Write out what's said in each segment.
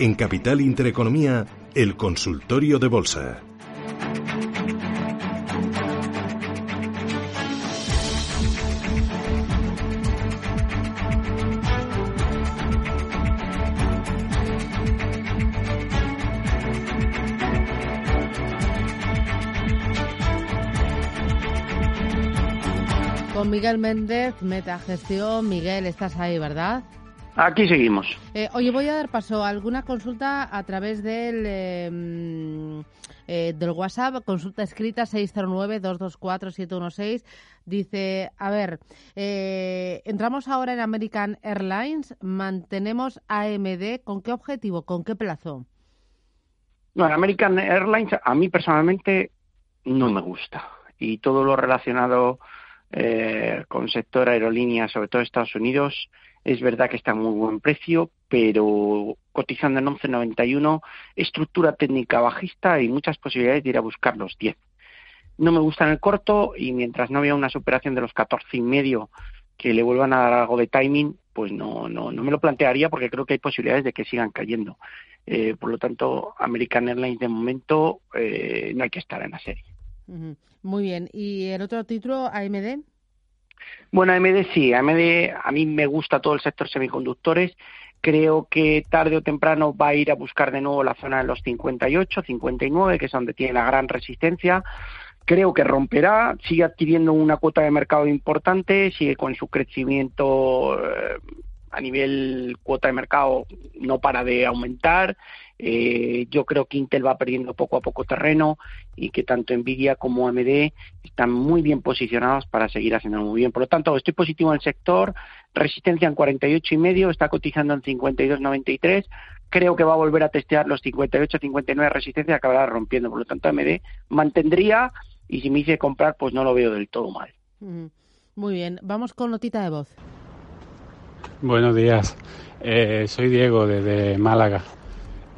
En Capital Intereconomía, el consultorio de bolsa. Con Miguel Méndez, Metagestión. Miguel, estás ahí, ¿verdad? Aquí seguimos. Eh, oye, voy a dar paso a alguna consulta a través del, eh, eh, del WhatsApp, consulta escrita 609-224-716. Dice, a ver, entramos ahora en American Airlines, mantenemos AMD, ¿con qué objetivo, con qué plazo? Bueno, American Airlines a mí personalmente no me gusta y todo lo relacionado eh, con sector aerolínea, sobre todo Estados Unidos, es verdad que está a muy buen precio, pero cotizando en 11.91, estructura técnica bajista y muchas posibilidades de ir a buscar los 10. No me gusta en el corto y mientras no haya una superación de los 14 y medio que le vuelvan a dar algo de timing, pues no, no, no me lo plantearía porque creo que hay posibilidades de que sigan cayendo. Eh, por lo tanto, American Airlines de momento eh, no hay que estar en la serie. Muy bien. ¿Y el otro título, AMD? Bueno, AMD sí. AMD, a mí me gusta todo el sector semiconductores. Creo que tarde o temprano va a ir a buscar de nuevo la zona de los 58, 59, que es donde tiene la gran resistencia. Creo que romperá, sigue adquiriendo una cuota de mercado importante, sigue con su crecimiento eh, a nivel cuota de mercado no para de aumentar. Eh, yo creo que Intel va perdiendo poco a poco terreno y que tanto Nvidia como AMD están muy bien posicionados para seguir haciendo muy bien. Por lo tanto, estoy positivo en el sector. Resistencia en 48 y medio, está cotizando en 52.93. Creo que va a volver a testear los 58, 59 resistencia acabará rompiendo. Por lo tanto, AMD mantendría y si me hice comprar, pues no lo veo del todo mal. Muy bien, vamos con notita de voz. Buenos días, eh, soy Diego desde Málaga.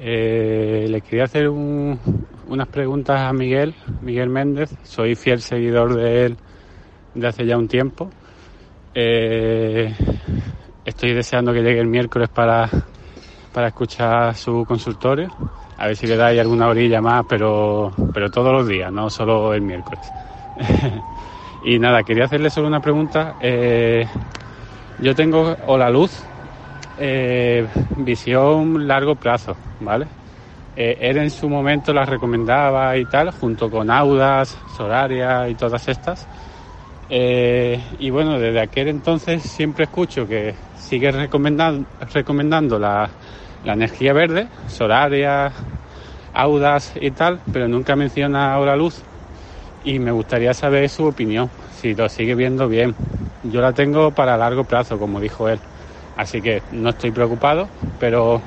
Eh, le quería hacer unas preguntas a Miguel, Miguel Méndez. Soy fiel seguidor de él de hace ya un tiempo. Eh, estoy deseando que llegue el miércoles para, para escuchar su consultorio. A ver si le dais alguna orilla más, pero, pero todos los días, no solo el miércoles. y nada, quería hacerle solo una pregunta. Eh, yo tengo o la luz, eh, visión largo plazo, ¿vale? Eh, él en su momento las recomendaba y tal, junto con Audas, Solaria y todas estas. Eh, y bueno, desde aquel entonces siempre escucho que sigue recomendando, recomendando la, la energía verde, Solaria, Audas y tal, pero nunca menciona ahora luz. Y me gustaría saber su opinión, si lo sigue viendo bien. Yo la tengo para largo plazo, como dijo él. Así que no estoy preocupado, pero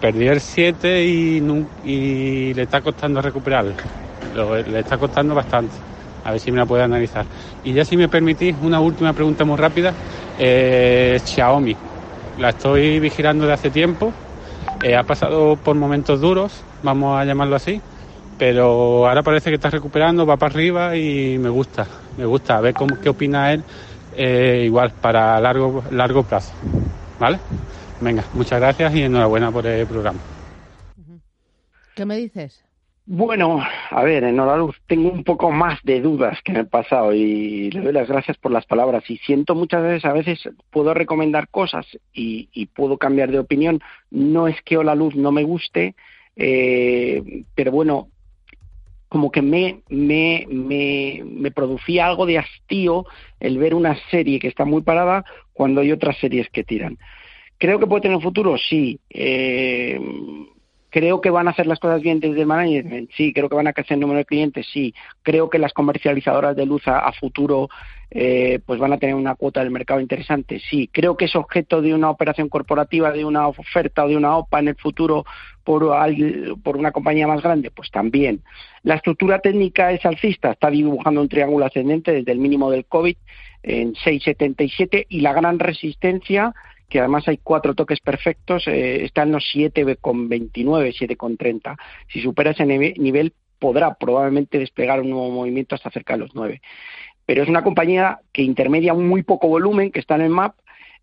perdí el 7 y, le está costando recuperarlo. le está costando bastante. A ver si me la puede analizar. Y ya si me permitís, una última pregunta muy rápida. Eh, Xiaomi. La estoy vigilando de hace tiempo. Eh, ha pasado por momentos duros, vamos a llamarlo así. Pero ahora parece que está recuperando, va para arriba y me gusta. Me gusta. A ver cómo, qué opina él eh, igual para largo, largo plazo. ¿Vale? Venga, muchas gracias y enhorabuena por el programa. ¿Qué me dices? Bueno, a ver, en Luz tengo un poco más de dudas que en el pasado y le doy las gracias por las palabras. Y siento muchas veces, a veces puedo recomendar cosas y, puedo cambiar de opinión. No es que Hola Luz no me guste, eh, pero bueno, como que me, me, me, me, producía algo de hastío el ver una serie que está muy parada cuando hay otras series que tiran. ¿Creo que puede tener futuro? Sí. Eh, ¿Creo que van a hacer las cosas bien desde el management? Sí. ¿Creo que van a crecer el número de clientes? Sí. ¿Creo que las comercializadoras de luz a, futuro eh, pues van a tener una cuota del mercado interesante? Sí. ¿Creo que es objeto de una operación corporativa, de una oferta o de una OPA en el futuro por, por una compañía más grande? Pues también. La estructura técnica es alcista, está dibujando un triángulo ascendente desde el mínimo del COVID en 6,77 y la gran resistencia que además hay cuatro toques perfectos, eh, está en los 7,29, 7,30. Si supera ese nivel, podrá probablemente desplegar un nuevo movimiento hasta cerca de los 9. Pero es una compañía que intermedia muy poco volumen, que está en el MAP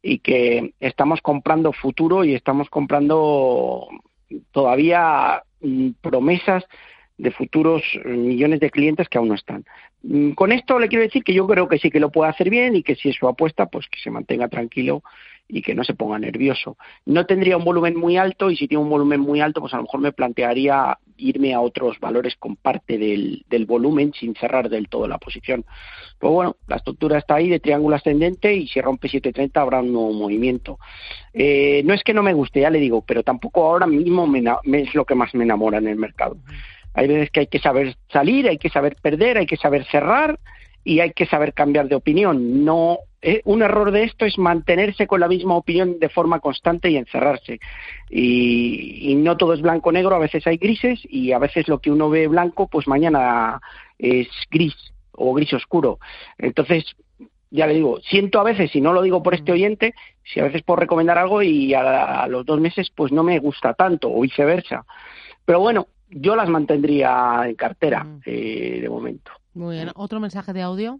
y que estamos comprando futuro y estamos comprando todavía mm, promesas de futuros millones de clientes que aún no están. Mm, con esto le quiero decir que yo creo que sí que lo puede hacer bien y que si es su apuesta, pues que se mantenga tranquilo y que no se ponga nervioso. No tendría un volumen muy alto y si tiene un volumen muy alto, pues a lo mejor me plantearía irme a otros valores con parte del, volumen sin cerrar del todo la posición. Pues bueno, la estructura está ahí de triángulo ascendente y si rompe 730 habrá un nuevo movimiento. Eh, no es que no me guste, ya le digo, pero tampoco ahora mismo me, es lo que más me enamora en el mercado. Hay veces que hay que saber salir, hay que saber perder, hay que saber cerrar y hay que saber cambiar de opinión. No, eh, un error de esto es mantenerse con la misma opinión de forma constante y encerrarse. Y, y no todo es blanco-negro, a veces hay grises y a veces lo que uno ve blanco, pues mañana es gris o gris oscuro. Entonces, ya le digo, siento a veces, y no lo digo por este oyente, si a veces puedo recomendar algo y a, a los dos meses pues no me gusta tanto o viceversa. Pero bueno, yo las mantendría en cartera eh, de momento. Muy bien. ¿Otro mensaje de audio?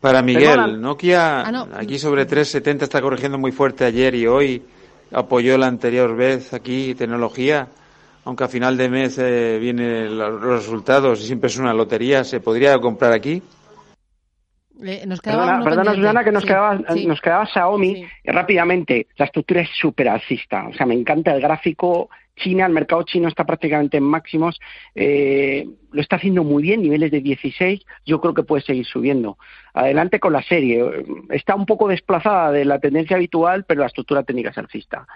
Para Miguel, Nokia ah, aquí sobre 370 está corrigiendo muy fuerte ayer y hoy apoyó la anterior vez aquí tecnología, aunque a final de mes eh, vienen los resultados y siempre es una lotería, ¿se podría comprar aquí? nos quedaba perdona, Susana, que nos, quedaba, nos quedaba Xiaomi rápidamente. La estructura es súper alcista. O sea, me encanta el gráfico China, el mercado chino está prácticamente en máximos, eh, lo está haciendo muy bien, niveles de 16, yo creo que puede seguir subiendo. Adelante con la serie, está un poco desplazada de la tendencia habitual, pero la estructura técnica es alcista.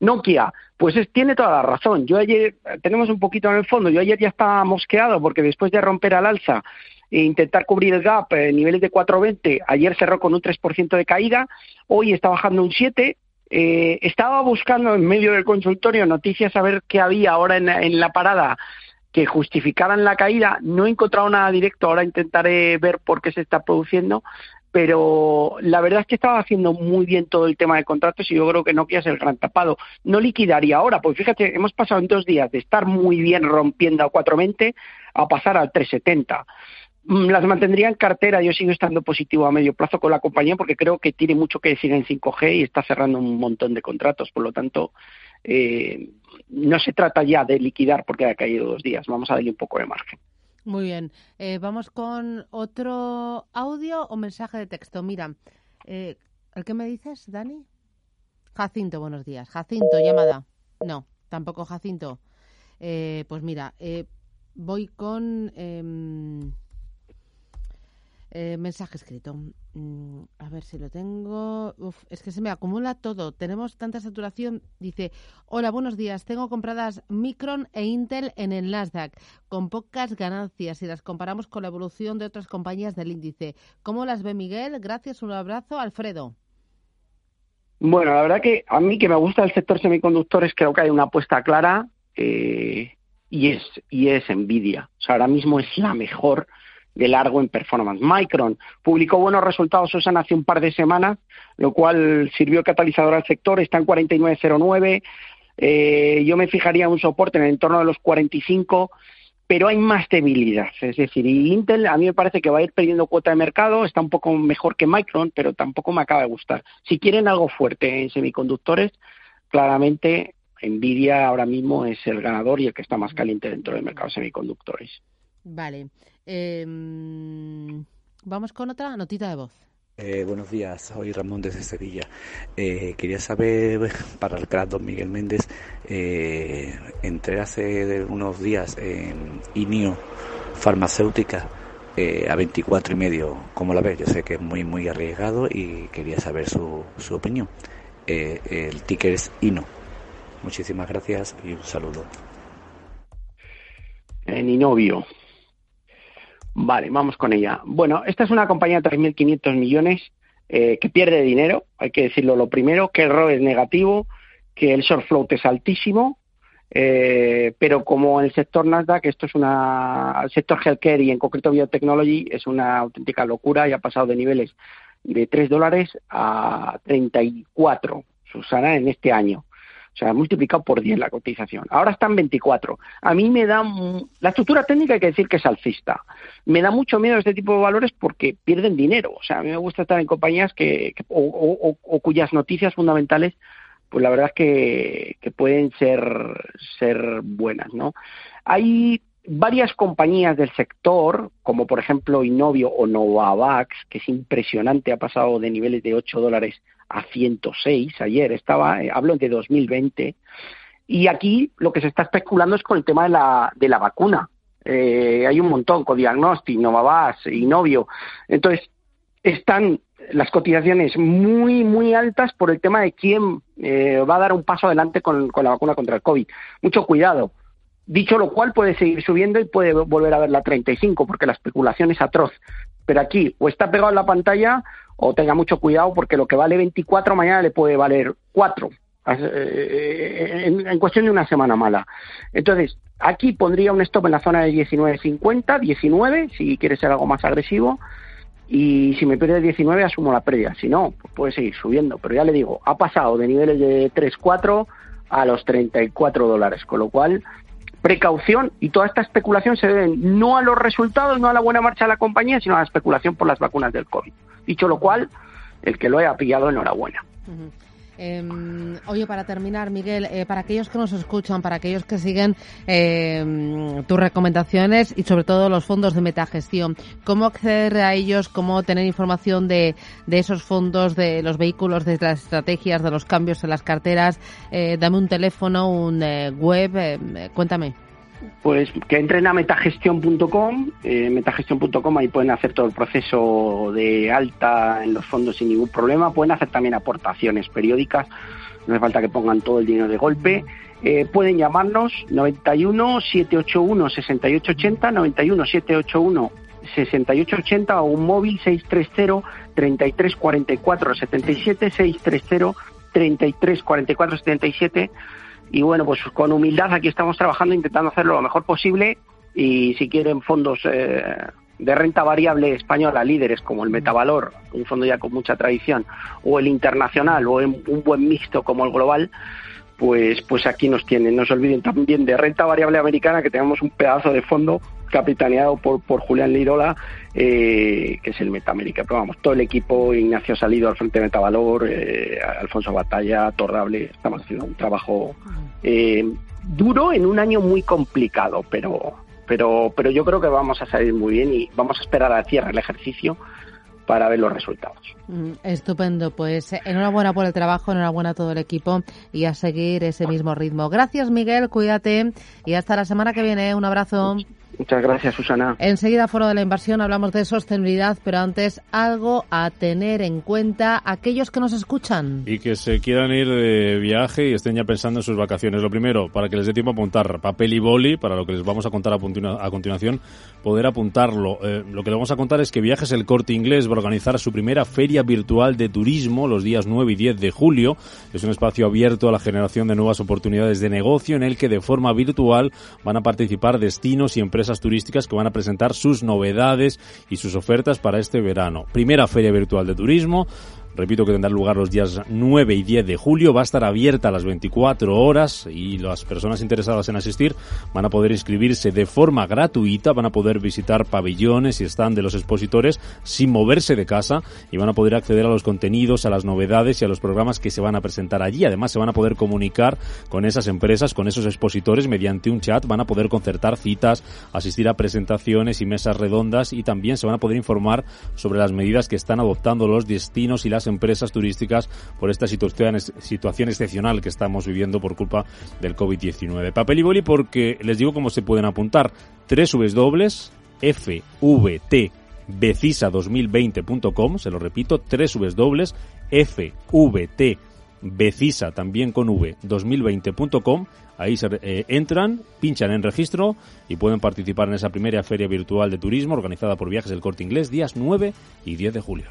Nokia, pues tiene toda la razón. Yo ayer, tenemos un poquito en el fondo, yo ayer ya estaba mosqueado porque después de romper al alza e intentar cubrir el gap en niveles de 4.20, ayer cerró con un 3% de caída, hoy está bajando un 7%, eh, estaba buscando en medio del consultorio noticias a ver qué había ahora en, la parada que justificaran la caída. No he encontrado nada directo, ahora intentaré ver por qué se está produciendo, pero la verdad es que estaba haciendo muy bien todo el tema de contratos y yo creo que Nokia es el gran tapado. No liquidaría ahora, pues fíjate, hemos pasado en dos días de estar muy bien rompiendo a 420 a pasar al 370. Mm, las mantendría en cartera. Yo sigo estando positivo a medio plazo con la compañía porque creo que tiene mucho que decir en 5G y está cerrando un montón de contratos. Por lo tanto, eh, no se trata ya de liquidar porque ha caído dos días. Vamos a darle un poco de margen. Muy bien. Eh, vamos con otro audio o mensaje de texto. Mira, eh, ¿el qué me dices, Dani? Jacinto, buenos días. Jacinto, llamada. No, tampoco Jacinto. pues mira, voy con... Eh, mensaje escrito. Mm, a ver si lo tengo. es que se me acumula todo. Tenemos tanta saturación. Dice, hola, buenos días. Tengo compradas Micron e Intel en el Nasdaq con pocas ganancias si las comparamos con la evolución de otras compañías del índice. ¿Cómo las ve Miguel? Gracias, un abrazo. Alfredo. Bueno, la verdad que a mí que me gusta el sector semiconductores creo que hay una apuesta clara eh, y es y es Nvidia. O sea, ahora mismo es la mejor de largo en performance. Micron publicó buenos resultados, Susana, hace un par de semanas, lo cual sirvió catalizador al sector, está en 49.09. Eh, yo me fijaría un soporte en el entorno de los 45, pero hay más debilidad. Es decir, Intel a mí me parece que va a ir perdiendo cuota de mercado, está un poco mejor que Micron, pero tampoco me acaba de gustar. Si quieren algo fuerte en semiconductores, claramente Nvidia ahora mismo es el ganador y el que está más caliente dentro del mercado de semiconductores. Vale. Em, vamos con otra notita de voz. Eh, buenos días, soy Ramón desde Sevilla. Eh, quería saber para el crack don Miguel Méndez, eh, entré hace unos días en INIO Farmacéutica a 24 y medio. ¿Cómo la ves? Yo sé que es muy, muy arriesgado y quería saber su, su opinión. el ticker es INO. Muchísimas gracias y un saludo. En Inovio. Vale, vamos con ella. Bueno, esta es una compañía de 3.500 millones eh, que pierde dinero, hay que decirlo lo primero, que el ROE es negativo, que el short float es altísimo, eh, pero como el sector Nasdaq, esto es una, el sector healthcare y en concreto biotechnology es una auténtica locura y ha pasado de niveles de 3 dólares a 34, Susana, en este año. O sea, multiplicado por 10 la cotización. Ahora están 24. A mí me da... La estructura técnica hay que decir que es alcista. Me da mucho miedo este tipo de valores porque pierden dinero. O sea, a mí me gusta estar en compañías que, o, cuyas noticias fundamentales pues la verdad es que, que pueden ser, ser buenas, ¿no? Hay varias compañías del sector, como por ejemplo Innovio o Novavax, que es impresionante, ha pasado de niveles de 8 dólares a 106 ayer, estaba, eh, hablo de 2020, y aquí lo que se está especulando es con el tema de la, de la vacuna. Eh, hay un montón, Codiagnostic, Novavax, Innovio. Entonces, están las cotizaciones muy, muy altas por el tema de quién eh, va a dar un paso adelante con, con la vacuna contra el COVID. Mucho cuidado Dicho lo cual, puede seguir subiendo y puede volver a ver la 35, porque la especulación es atroz. Pero aquí, o está pegado en la pantalla, o tenga mucho cuidado, porque lo que vale 24 mañana le puede valer 4, eh, en, cuestión de una semana mala. Entonces, aquí pondría un stop en la zona de 19.50, 19, si quiere ser algo más agresivo, y si me pierde 19 asumo la pérdida, si no, pues puede seguir subiendo, pero ya le digo, ha pasado de niveles de 3, 4 a los 34 dólares, con lo cual precaución y toda esta especulación se debe no a los resultados, no a la buena marcha de la compañía, sino a la especulación por las vacunas del COVID. Dicho lo cual, el que lo haya pillado, enhorabuena. Em, oye, para terminar, Miguel, eh, para aquellos que nos escuchan, para aquellos que siguen em, tus recomendaciones y sobre todo los fondos de metagestión, ¿cómo acceder a ellos? ¿Cómo tener información de, de esos fondos, de los vehículos, de las estrategias, de los cambios en las carteras? Eh, dame un teléfono, un eh, web, em, cuéntame. Pues que entren a metagestión.com, eh, metagestión.com, ahí pueden hacer todo el proceso de alta en los fondos sin ningún problema, pueden hacer también aportaciones periódicas, no hace falta que pongan todo el dinero de golpe, eh, pueden llamarnos 91 781 6880, 91 781 6880 o un móvil 630 3344 77 630 3344 77 y bueno, pues con humildad aquí estamos trabajando intentando hacerlo lo mejor posible. Y si quieren fondos eh, de renta variable española, líderes como el Metavalor, un fondo ya con mucha tradición, o el internacional, o un buen mixto como el global, pues, pues aquí nos tienen. No se olviden también de renta variable americana, que tenemos un pedazo de fondo capitaneado por, por Julián Lirola, eh, que es el Metamérica. Pero vamos, todo el equipo, Ignacio Salido al frente de Metavalor, eh, Alfonso Batalla, Torrable, estamos haciendo un trabajo eh, duro en un año muy complicado, pero, pero, pero yo creo que vamos a salir muy bien y vamos a esperar a cierre el ejercicio para ver los resultados. Mm, estupendo, pues enhorabuena por el trabajo, enhorabuena a todo el equipo y a seguir ese mismo ritmo. Gracias Miguel, cuídate y hasta la semana que viene. Un abrazo. Muchas gracias, Susana. Enseguida, Foro de la Inversión, hablamos de sostenibilidad, pero antes algo a tener en cuenta aquellos que nos escuchan. Y que se quieran ir de viaje y estén ya pensando en sus vacaciones. Lo primero, para que les dé tiempo a apuntar papel y boli, para lo que les vamos a contar a, continuación, poder apuntarlo. Eh, lo que le vamos a contar es que Viajes El Corte Inglés va a organizar su primera feria virtual de turismo los días 9 y 10 de julio. Es un espacio abierto a la generación de nuevas oportunidades de negocio en el que de forma virtual van a participar destinos y empresas turísticas que van a presentar sus novedades y sus ofertas para este verano. Primera feria virtual de turismo, Repito que tendrá lugar los días 9 y 10 de julio. Va a estar abierta a las 24 horas y las personas interesadas en asistir van a poder inscribirse de forma gratuita, van a poder visitar pabellones y stand de los expositores sin moverse de casa y van a poder acceder a los contenidos, a las novedades y a los programas que se van a presentar allí. Además, se van a poder comunicar con esas empresas, con esos expositores mediante un chat, van a poder concertar citas, asistir a presentaciones y mesas redondas y también se van a poder informar sobre las medidas que están adoptando los destinos y las empresas turísticas por esta situación, excepcional que estamos viviendo por culpa del COVID-19. Papel y boli porque les digo cómo se pueden apuntar. Tres dobles fvtbecisa2020.com, se lo repito, tres dobles fvtbecisa también con v 2020.com Ahí eh, entran, pinchan en registro y pueden participar en esa primera feria virtual de turismo organizada por Viajes del Corte Inglés días 9 y 10 de julio.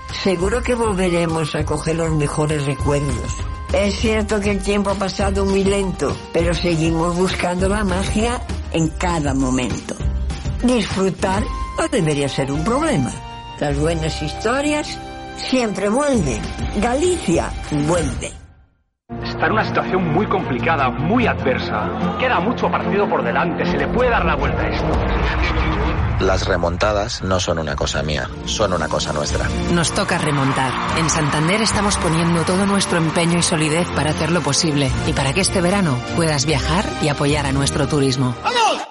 seguro que volveremos a coger los mejores recuerdos Es cierto que el tiempo ha pasado muy lento, pero seguimos buscando la magia en cada momento. Disfrutar no debería ser un problema. Las buenas historias siempre vuelven. Galicia vuelve. Está en una situación muy complicada, muy adversa. Queda mucho partido por delante, se le puede dar la vuelta a esto. Las remontadas no son una cosa mía, son una cosa nuestra. Nos toca remontar. En Santander estamos poniendo todo nuestro empeño y solidez para hacerlo posible y para que este verano puedas viajar y apoyar a nuestro turismo. ¡Vamos!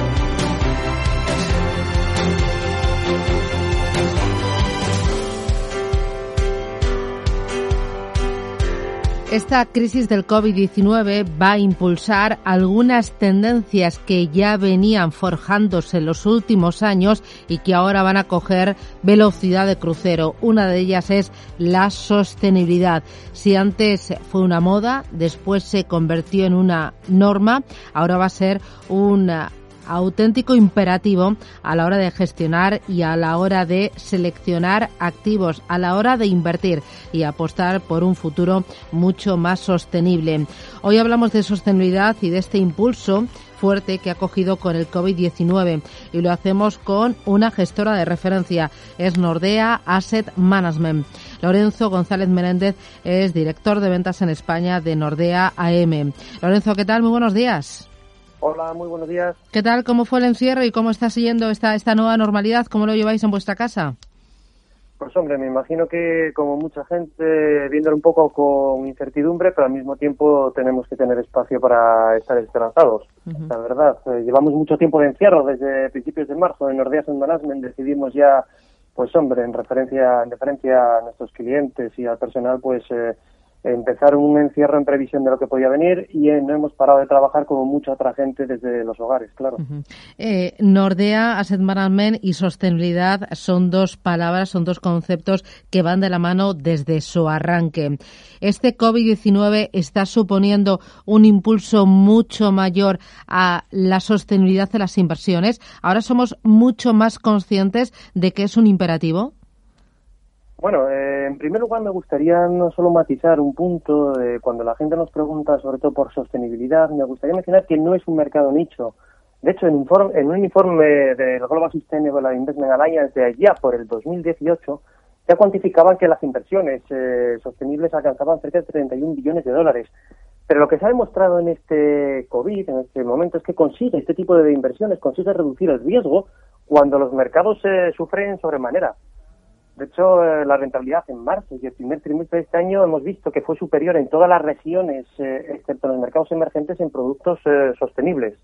Esta crisis del COVID-19 va a impulsar algunas tendencias que ya venían forjándose en los últimos años y que ahora van a coger velocidad de crucero. Una de ellas es la sostenibilidad. Si antes fue una moda, después se convirtió en una norma, ahora va a ser una auténtico imperativo a la hora de gestionar y a la hora de seleccionar activos, a la hora de invertir y apostar por un futuro mucho más sostenible. Hoy hablamos de sostenibilidad y de este impulso fuerte que ha cogido con el COVID-19 y lo hacemos con una gestora de referencia, es Nordea Asset Management. Lorenzo González Menéndez es director de ventas en España de Nordea AM. Lorenzo, ¿qué tal? Muy buenos días. Hola, muy buenos días. ¿Qué tal? ¿Cómo fue el encierro y cómo está siguiendo esta, esta nueva normalidad? ¿Cómo lo lleváis en vuestra casa? Pues hombre, me imagino que como mucha gente, viéndolo un poco con incertidumbre, pero al mismo tiempo tenemos que tener espacio para estar esperanzados. La verdad, eh, llevamos mucho tiempo de encierro, desde principios de marzo en Nordeas en Management decidimos ya, pues hombre, en referencia, en referencia a nuestros clientes y al personal, pues eh, empezar un encierro en previsión de lo que podía venir y eh, no hemos parado de trabajar como mucha otra gente desde los hogares, claro. eh, Nordea, Asset Management y sostenibilidad son dos palabras, son dos conceptos que van de la mano desde su arranque. Este COVID-19 está suponiendo un impulso mucho mayor a la sostenibilidad de las inversiones. Ahora somos mucho más conscientes de que es un imperativo. Bueno, eh, en primer lugar me gustaría no solo matizar un punto de cuando la gente nos pregunta sobre todo por sostenibilidad, me gustaría mencionar que no es un mercado nicho. De hecho, en, un informe del Global Sustainable Investment Alliance de allá por el 2018, ya cuantificaban que las inversiones eh, sostenibles alcanzaban cerca de 31 billones de dólares. Pero lo que se ha demostrado en este COVID, en este momento, es que consigue este tipo de inversiones, consigue reducir el riesgo cuando los mercados eh, sufren sobremanera. De hecho, eh, la rentabilidad en marzo y el primer trimestre de este año hemos visto que fue superior en todas las regiones, eh, excepto en los mercados emergentes, en productos eh, sostenibles.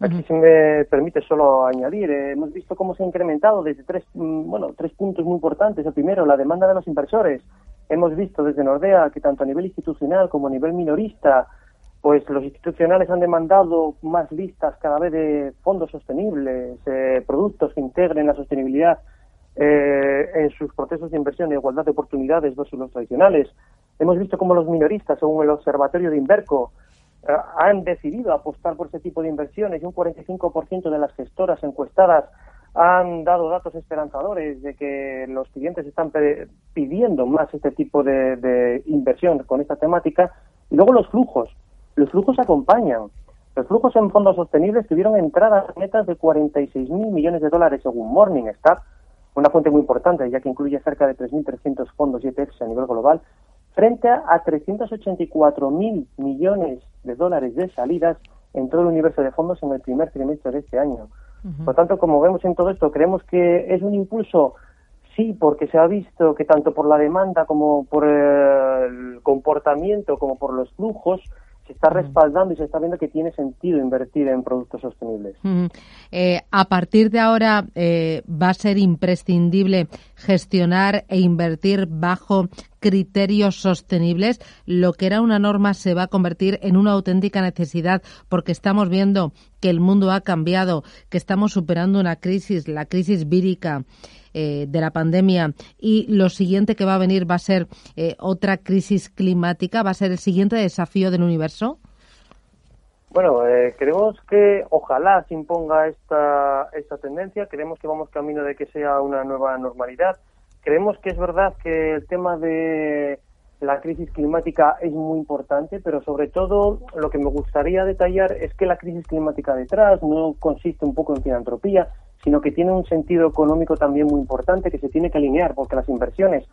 Aquí, si me permite solo añadir, hemos visto cómo se ha incrementado desde tres, mm, bueno, tres puntos muy importantes. El primero, la demanda de los inversores. Hemos visto desde Nordea que tanto a nivel institucional como a nivel minorista, pues los institucionales han demandado más listas cada vez de fondos sostenibles, productos que integren la sostenibilidad eh, en sus procesos de inversión e igualdad de oportunidades versus los tradicionales. Hemos visto cómo los minoristas, según el Observatorio de Inverco, eh, han decidido apostar por este tipo de inversiones y un 45% de las gestoras encuestadas han dado datos esperanzadores de que los clientes están pidiendo más este tipo de, de, inversión con esta temática. Y luego los flujos. Los flujos acompañan. Los flujos en fondos sostenibles tuvieron entradas netas de 46.000 millones de dólares según Morningstar, una fuente muy importante, ya que incluye cerca de 3.300 fondos y ETFs a nivel global, frente a 384.000 millones de dólares de salidas en todo el universo de fondos en el primer trimestre de este año. Por tanto, como vemos en todo esto, creemos que es un impulso, sí, porque se ha visto que tanto por la demanda como por el comportamiento, como por los flujos, se está respaldando y se está viendo que tiene sentido invertir en productos sostenibles. Eh, a partir de ahora eh, va a ser imprescindible gestionar e invertir bajo criterios sostenibles. Lo que era una norma se va a convertir en una auténtica necesidad porque estamos viendo que el mundo ha cambiado, que estamos superando una crisis, la crisis vírica. Eh, de la pandemia. Y lo siguiente que va a venir va a ser otra crisis climática, va a ser el siguiente desafío del universo? Bueno, eh, creemos que ojalá se imponga esta, esta tendencia, creemos que vamos camino de que sea una nueva normalidad, creemos que es verdad que el tema de la crisis climática es muy importante, pero sobre todo lo que me gustaría detallar es que la crisis climática detrás no consiste un poco en filantropía, sino que tiene un sentido económico también muy importante que se tiene que alinear, porque las inversiones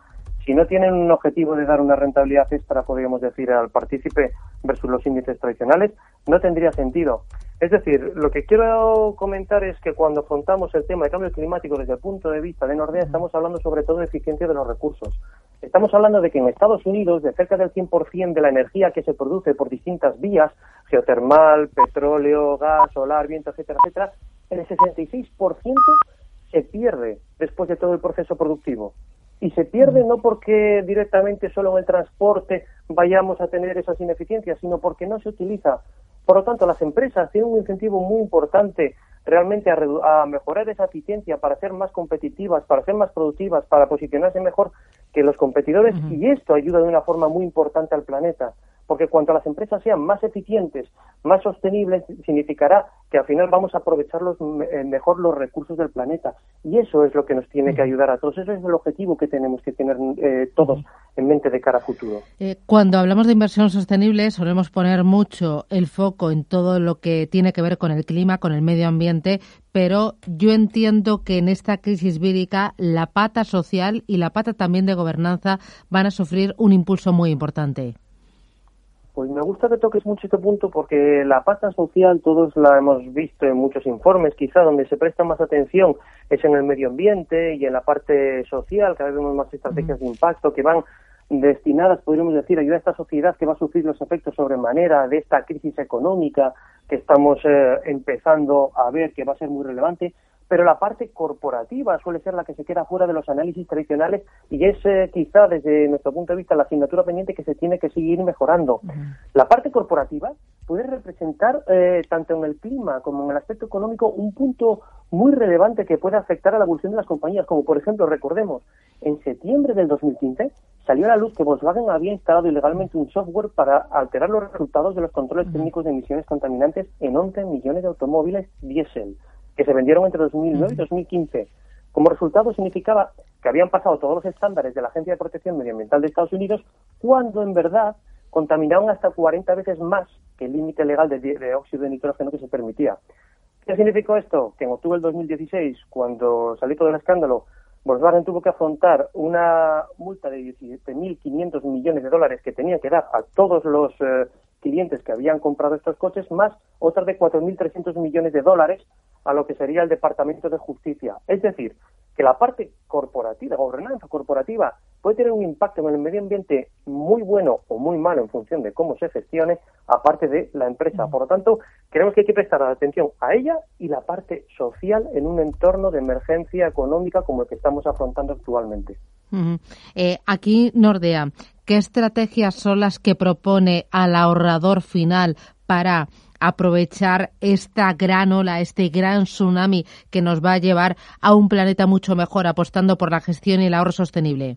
si no tienen un objetivo de dar una rentabilidad extra, podríamos decir, al partícipe versus los índices tradicionales, no tendría sentido. Es decir, lo que quiero comentar es que cuando afrontamos el tema de cambio climático desde el punto de vista de Nordea, estamos hablando sobre todo de eficiencia de los recursos. Estamos hablando de que en Estados Unidos, de cerca del 100% de la energía que se produce por distintas vías, geotermal, petróleo, gas, solar, viento, etcétera, etcétera, el 66% se pierde después de todo el proceso productivo. Y se pierde no porque directamente solo en el transporte vayamos a tener esas ineficiencias, sino porque no se utiliza. Por lo tanto, las empresas tienen un incentivo muy importante realmente a, mejorar esa eficiencia para ser más competitivas, para ser más productivas, para posicionarse mejor que los competidores y esto ayuda de una forma muy importante al planeta porque cuanto las empresas sean más eficientes, más sostenibles, significará que al final vamos a aprovechar eh, mejor los recursos del planeta. Y eso es lo que nos tiene que ayudar a todos. Eso es el objetivo que tenemos que tener eh, todos en mente de cara a futuro. Eh, cuando hablamos de inversión sostenible, solemos poner mucho el foco en todo lo que tiene que ver con el clima, con el medio ambiente, pero yo entiendo que en esta crisis vírica la pata social y la pata también de gobernanza van a sufrir un impulso muy importante. Pues me gusta que toques mucho este punto porque la pata social todos la hemos visto en muchos informes, quizá donde se presta más atención es en el medio ambiente y en la parte social, cada vez vemos más estrategias de impacto que van destinadas, podríamos decir, a ayudar a esta sociedad que va a sufrir los efectos sobremanera de esta crisis económica que estamos eh, empezando a ver que va a ser muy relevante, pero la parte corporativa suele ser la que se queda fuera de los análisis tradicionales y es eh, quizá desde nuestro punto de vista la asignatura pendiente que se tiene que seguir mejorando. La parte corporativa puede representar eh, tanto en el clima como en el aspecto económico un punto muy relevante que puede afectar a la evolución de las compañías, como por ejemplo, recordemos, en septiembre del 2015 salió a la luz que Volkswagen había instalado ilegalmente un software para alterar los resultados de los controles técnicos de emisiones contaminantes en 11 millones de automóviles diésel que se vendieron entre 2009 y 2015. Como resultado significaba que habían pasado todos los estándares de la Agencia de Protección Medioambiental de Estados Unidos cuando en verdad contaminaban hasta 40 veces más que el límite legal de, óxido de nitrógeno que se permitía. ¿Qué significó esto? Que en octubre del 2016, cuando salió todo el escándalo, Volkswagen tuvo que afrontar una multa de 17.500 millones de dólares que tenía que dar a todos los eh, clientes que habían comprado estos coches, más otras de 4.300 millones de dólares a lo que sería el Departamento de Justicia. Es decir, que la parte corporativa, gobernanza corporativa, puede tener un impacto en el medio ambiente muy bueno o muy malo en función de cómo se gestione, aparte de la empresa. Por lo tanto, creemos que hay que prestar atención a ella y la parte social en un entorno de emergencia económica como el que estamos afrontando actualmente. Eh, aquí, Nordea, ¿qué estrategias son las que propone al ahorrador final para aprovechar esta gran ola, este gran tsunami que nos va a llevar a un planeta mucho mejor, apostando por la gestión y el ahorro sostenible?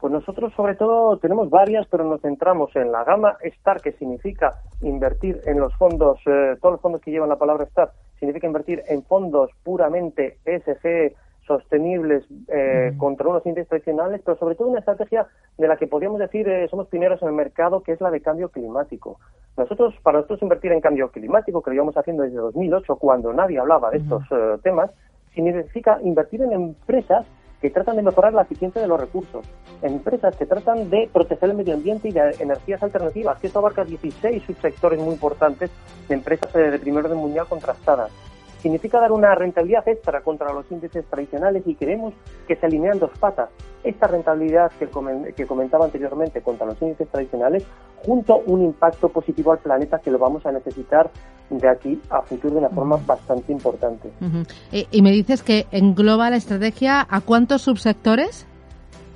Pues nosotros sobre todo tenemos varias, pero nos centramos en la gama STAR, que significa invertir en los fondos, eh, todos los fondos que llevan la palabra STAR, significa invertir en fondos puramente ESG, sostenibles eh, contra unos índices tradicionales, pero sobre todo una estrategia de la que podríamos decir eh, somos pioneros en el mercado, que es la de cambio climático. Nosotros, para nosotros invertir en cambio climático, que lo íbamos haciendo desde 2008, cuando nadie hablaba de estos eh, temas, significa invertir en empresas que tratan de mejorar la eficiencia de los recursos, empresas que tratan de proteger el medio ambiente y de energías alternativas, que esto abarca 16 subsectores muy importantes de empresas de primer orden mundial contrastadas significa dar una rentabilidad extra contra los índices tradicionales y queremos que se alinean dos patas. Esta rentabilidad que, comentaba anteriormente contra los índices tradicionales, junto un impacto positivo al planeta que lo vamos a necesitar de aquí a futuro de una forma bastante importante. Y me dices que engloba la estrategia a cuántos subsectores?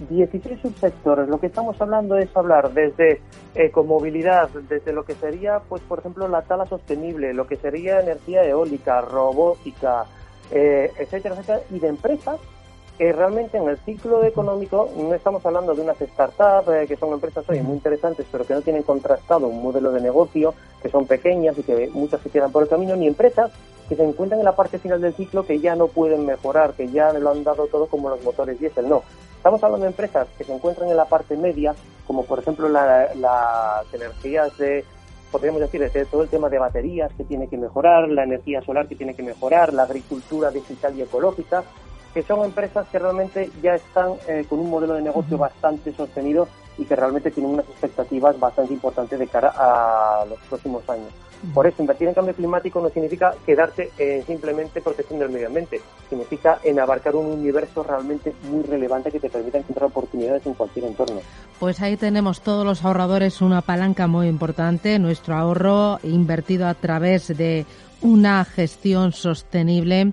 16 subsectores. Lo que estamos hablando es hablar desde ecomovilidad, desde lo que sería, pues, por ejemplo, la tala sostenible, lo que sería energía eólica, robótica, eh, etcétera, etcétera, y de empresas que realmente en el ciclo económico no estamos hablando de unas startups eh, que son empresas hoy muy interesantes pero que no tienen contrastado un modelo de negocio, que son pequeñas y que muchas se quedan por el camino, ni empresas que se encuentran en la parte final del ciclo que ya no pueden mejorar, que ya lo han dado todo como los motores diésel. No, estamos hablando de empresas que se encuentran en la parte media, como por ejemplo las energías de podríamos decir, de todo el tema de baterías que tiene que mejorar, la energía solar que tiene que mejorar, la agricultura digital y ecológica, que son empresas que realmente ya están eh, con un modelo de negocio bastante sostenido y que realmente tienen unas expectativas bastante importantes de cara a los próximos años. Por eso, invertir en cambio climático no significa quedarse en simplemente protección del medio ambiente, significa en abarcar un universo realmente muy relevante que te permita encontrar oportunidades en cualquier entorno. Pues ahí tenemos todos los ahorradores una palanca muy importante, nuestro ahorro invertido a través de una gestión sostenible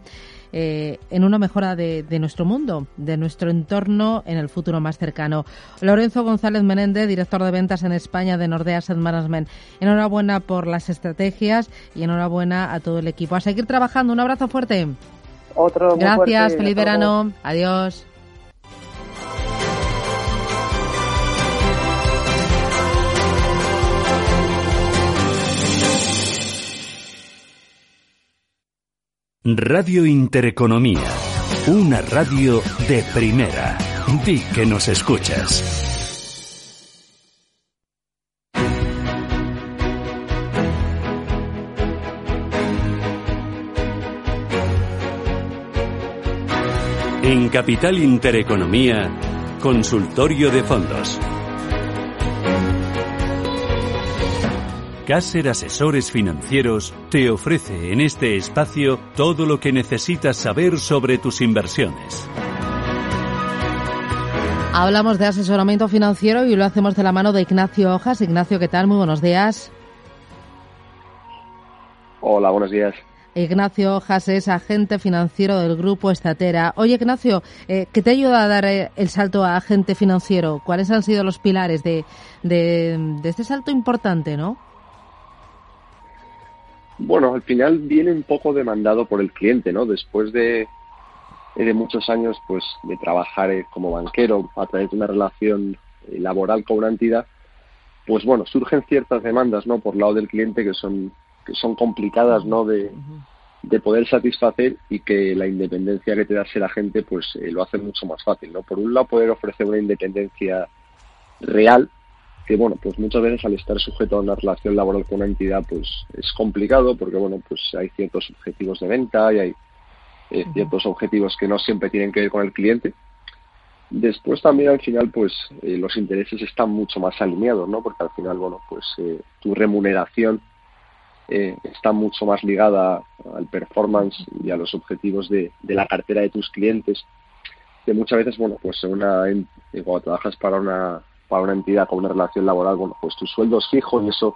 eh, en una mejora de, nuestro mundo, de nuestro entorno en el futuro más cercano. Lorenzo González Menéndez, director de ventas en España de Nordea Asset Management. Enhorabuena por las estrategias y enhorabuena a todo el equipo. A seguir trabajando. Un abrazo fuerte. Otro Gracias, feliz verano. Adiós. Radio Intereconomía, una radio de primera. Di que nos escuchas. En Capital Intereconomía, consultorio de fondos. Caser Asesores Financieros te ofrece en este espacio todo lo que necesitas saber sobre tus inversiones. Hablamos de asesoramiento financiero y lo hacemos de la mano de Ignacio Hojas. Ignacio, ¿qué tal? Muy buenos días. Hola, buenos días. Ignacio Hojas es agente financiero del grupo Estatera. Oye, Ignacio, eh, ¿qué te ayuda a dar eh, el salto a agente financiero? ¿Cuáles han sido los pilares de, de este salto importante, no? Bueno, al final viene un poco demandado por el cliente, ¿no? Después de, de muchos años, pues, de trabajar eh, como banquero a través de una relación eh, laboral con una entidad, pues bueno, surgen ciertas demandas, ¿no? Por lado del cliente que son que son complicadas, ¿no? De, de poder satisfacer y que la independencia que te da ser agente, pues eh, lo hace mucho más fácil, ¿no? Por un lado, poder ofrecer una independencia real que bueno, pues muchas veces al estar sujeto a una relación laboral con una entidad, pues es complicado porque bueno, pues hay ciertos objetivos de venta y hay eh, ciertos objetivos que no siempre tienen que ver con el cliente. Después también al final, pues eh, los intereses están mucho más alineados, ¿no? Porque al final, bueno, pues eh, tu remuneración está mucho más ligada al performance y a los objetivos de, de la cartera de tus clientes que muchas veces, bueno, pues una, cuando trabajas para una para una entidad con una relación laboral, bueno, pues tu sueldo es fijo y eso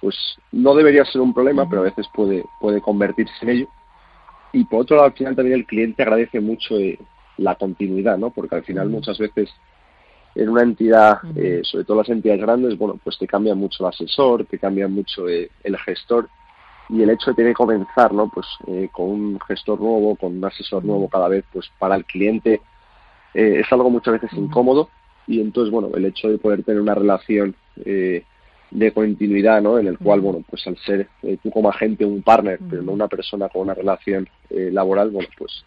pues no debería ser un problema, pero a veces puede, puede convertirse en ello. Y por otro lado, al final también el cliente agradece mucho eh, la continuidad, ¿no? Porque al final muchas veces en una entidad, eh, sobre todo las entidades grandes, bueno, pues te cambia mucho el asesor, te cambia mucho eh, el gestor y el hecho de tener que comenzar, ¿no? Pues con un gestor nuevo, con un asesor nuevo cada vez, pues para el cliente es algo muchas veces incómodo y entonces, bueno, el hecho de poder tener una relación eh, de continuidad, ¿no? En el cual, bueno, pues al ser eh, tú como agente un partner, pero no una persona con una relación eh, laboral, bueno, pues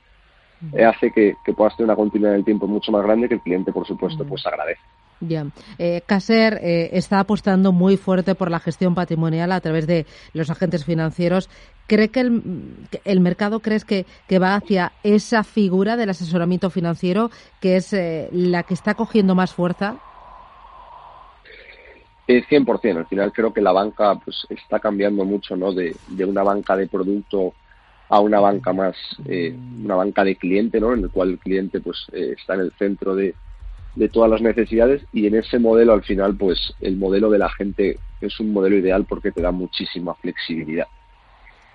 hace que, que, puedas tener una continuidad en el tiempo mucho más grande que el cliente, por supuesto, pues agradece. Ya. Eh, Caser eh, está apostando muy fuerte por la gestión patrimonial a través de los agentes financieros. ¿Cree que el, mercado crees que, va hacia esa figura del asesoramiento financiero que es eh, la que está cogiendo más fuerza? Eh, 100%. Al final creo que la banca pues está cambiando mucho ¿no? de, de una banca de producto a una banca más, una banca de cliente, ¿no? en el cual el cliente pues está en el centro de, de todas las necesidades y en ese modelo al final pues el modelo de la gente es un modelo ideal porque te da muchísima flexibilidad.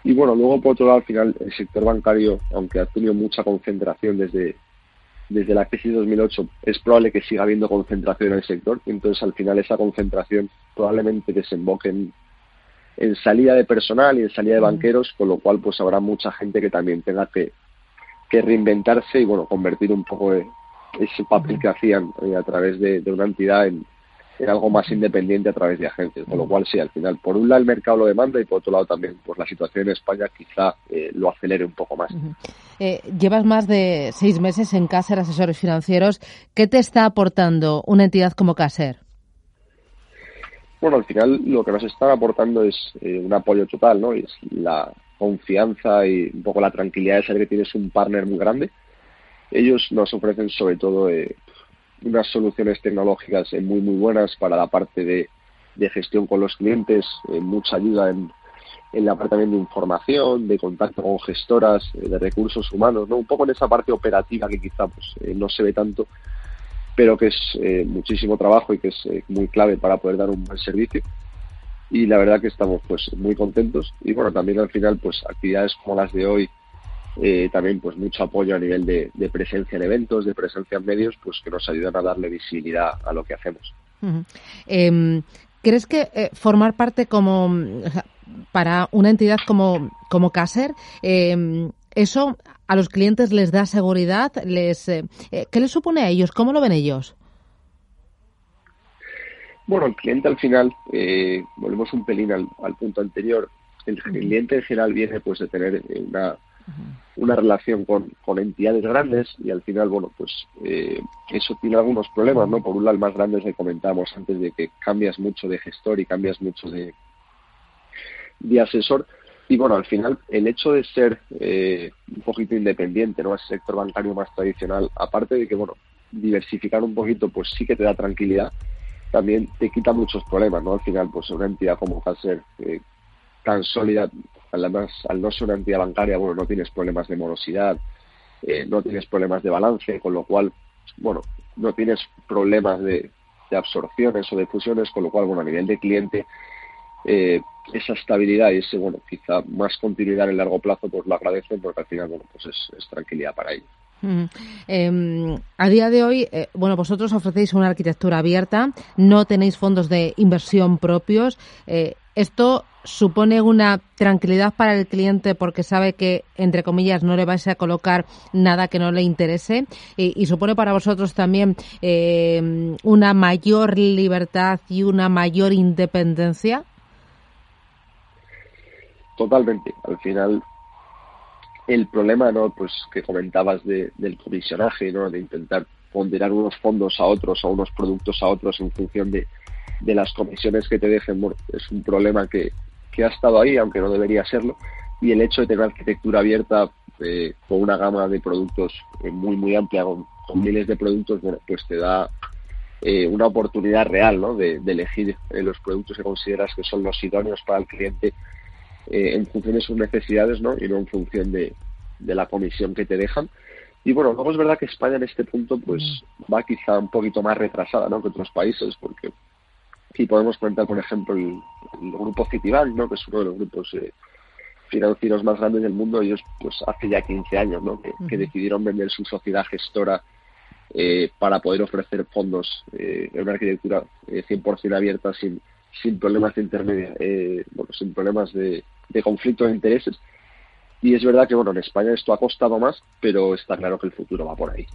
Y bueno, luego por otro lado al final el sector bancario, aunque ha tenido mucha concentración desde, desde la crisis de 2008, es probable que siga habiendo concentración en el sector y entonces al final esa concentración probablemente desemboque en, en salida de personal y en salida de banqueros, con lo cual pues habrá mucha gente que también tenga que, que reinventarse y bueno, convertir un poco ese papel que hacían eh, a través de, una entidad en, algo más independiente a través de agencias, con lo cual sí, al final, por un lado el mercado lo demanda y por otro lado también pues la situación en España quizá eh, lo acelere un poco más. Eh, llevas más de seis meses en Caser Asesores Financieros. ¿Qué te está aportando una entidad como Caser? Bueno, al final lo que nos están aportando es un apoyo total, ¿no? Es la confianza y un poco la tranquilidad de saber que tienes un partner muy grande ellos nos ofrecen sobre todo eh, unas soluciones tecnológicas eh, muy muy buenas para la parte de, gestión con los clientes, eh, mucha ayuda en, el apartamento de información, de contacto con gestoras, de recursos humanos, ¿no? Un poco en esa parte operativa que quizá pues, no se ve tanto, pero que es muchísimo trabajo y que es muy clave para poder dar un buen servicio. Y la verdad que estamos pues muy contentos y bueno, también al final pues actividades como las de hoy eh, también pues mucho apoyo a nivel de, presencia en eventos, de presencia en medios, pues que nos ayudan a darle visibilidad a lo que hacemos. Em, ¿Crees que eh, formar parte como para una entidad como, como Caser, em, eso a los clientes les da seguridad? Les, eh, ¿Qué les supone a ellos? ¿Cómo lo ven ellos? Bueno, el cliente al final, volvemos un pelín al, punto anterior, el cliente en general viene pues de tener una una relación con, entidades grandes y al final, bueno, pues eh, eso tiene algunos problemas, ¿no? Por un lado, el más grande que comentábamos antes de que cambias mucho de gestor y cambias mucho de, asesor. Y bueno, al final, el hecho de ser eh, un poquito independiente, ¿no? El sector bancario más tradicional, aparte de que, bueno, diversificar un poquito, pues sí que te da tranquilidad, también te quita muchos problemas, ¿no? Al final, pues una entidad como Caser, eh, tan sólida, además al no ser una entidad bancaria, bueno, no tienes problemas de morosidad, eh, no tienes problemas de balance, con lo cual, bueno, no tienes problemas de, absorciones o de fusiones, con lo cual, bueno, a nivel de cliente, eh, esa estabilidad y ese, bueno, quizá más continuidad en largo plazo, pues lo agradecen porque al final, bueno, pues es, tranquilidad para ellos. Em, a día de hoy, eh, bueno, vosotros ofrecéis una arquitectura abierta, no tenéis fondos de inversión propios. esto supone una tranquilidad para el cliente porque sabe que, entre comillas, no le vais a colocar nada que no le interese y, supone para vosotros también eh, una mayor libertad y una mayor independencia. Totalmente. Al final, el problema, ¿no? Pues que comentabas de, del comisionaje, ¿no? De intentar ponderar unos fondos a otros o unos productos a otros en función de, de las comisiones que te dejen, es un problema que, que ha estado ahí, aunque no debería serlo, y el hecho de tener arquitectura abierta eh, con una gama de productos eh, muy, muy amplia, con, miles de productos, bueno, pues te da eh, una oportunidad real ¿no? de, elegir los productos que consideras que son los idóneos para el cliente en función de sus necesidades ¿no? y no en función de, de la comisión que te dejan. Y bueno, luego es verdad que España en este punto pues va quizá un poquito más retrasada ¿no? que otros países, porque Aquí podemos comentar, por ejemplo, el, grupo Citibank, ¿no? que es uno de los grupos eh, financieros más grandes del mundo. Ellos, pues hace ya 15 años, ¿no? que, decidieron vender su sociedad gestora eh, para poder ofrecer fondos eh, en una arquitectura 100% abierta sin, sin problemas de intermedia, bueno, sin problemas de, de conflicto de intereses y es verdad que, bueno, en España esto ha costado más, pero está claro que el futuro va por ahí.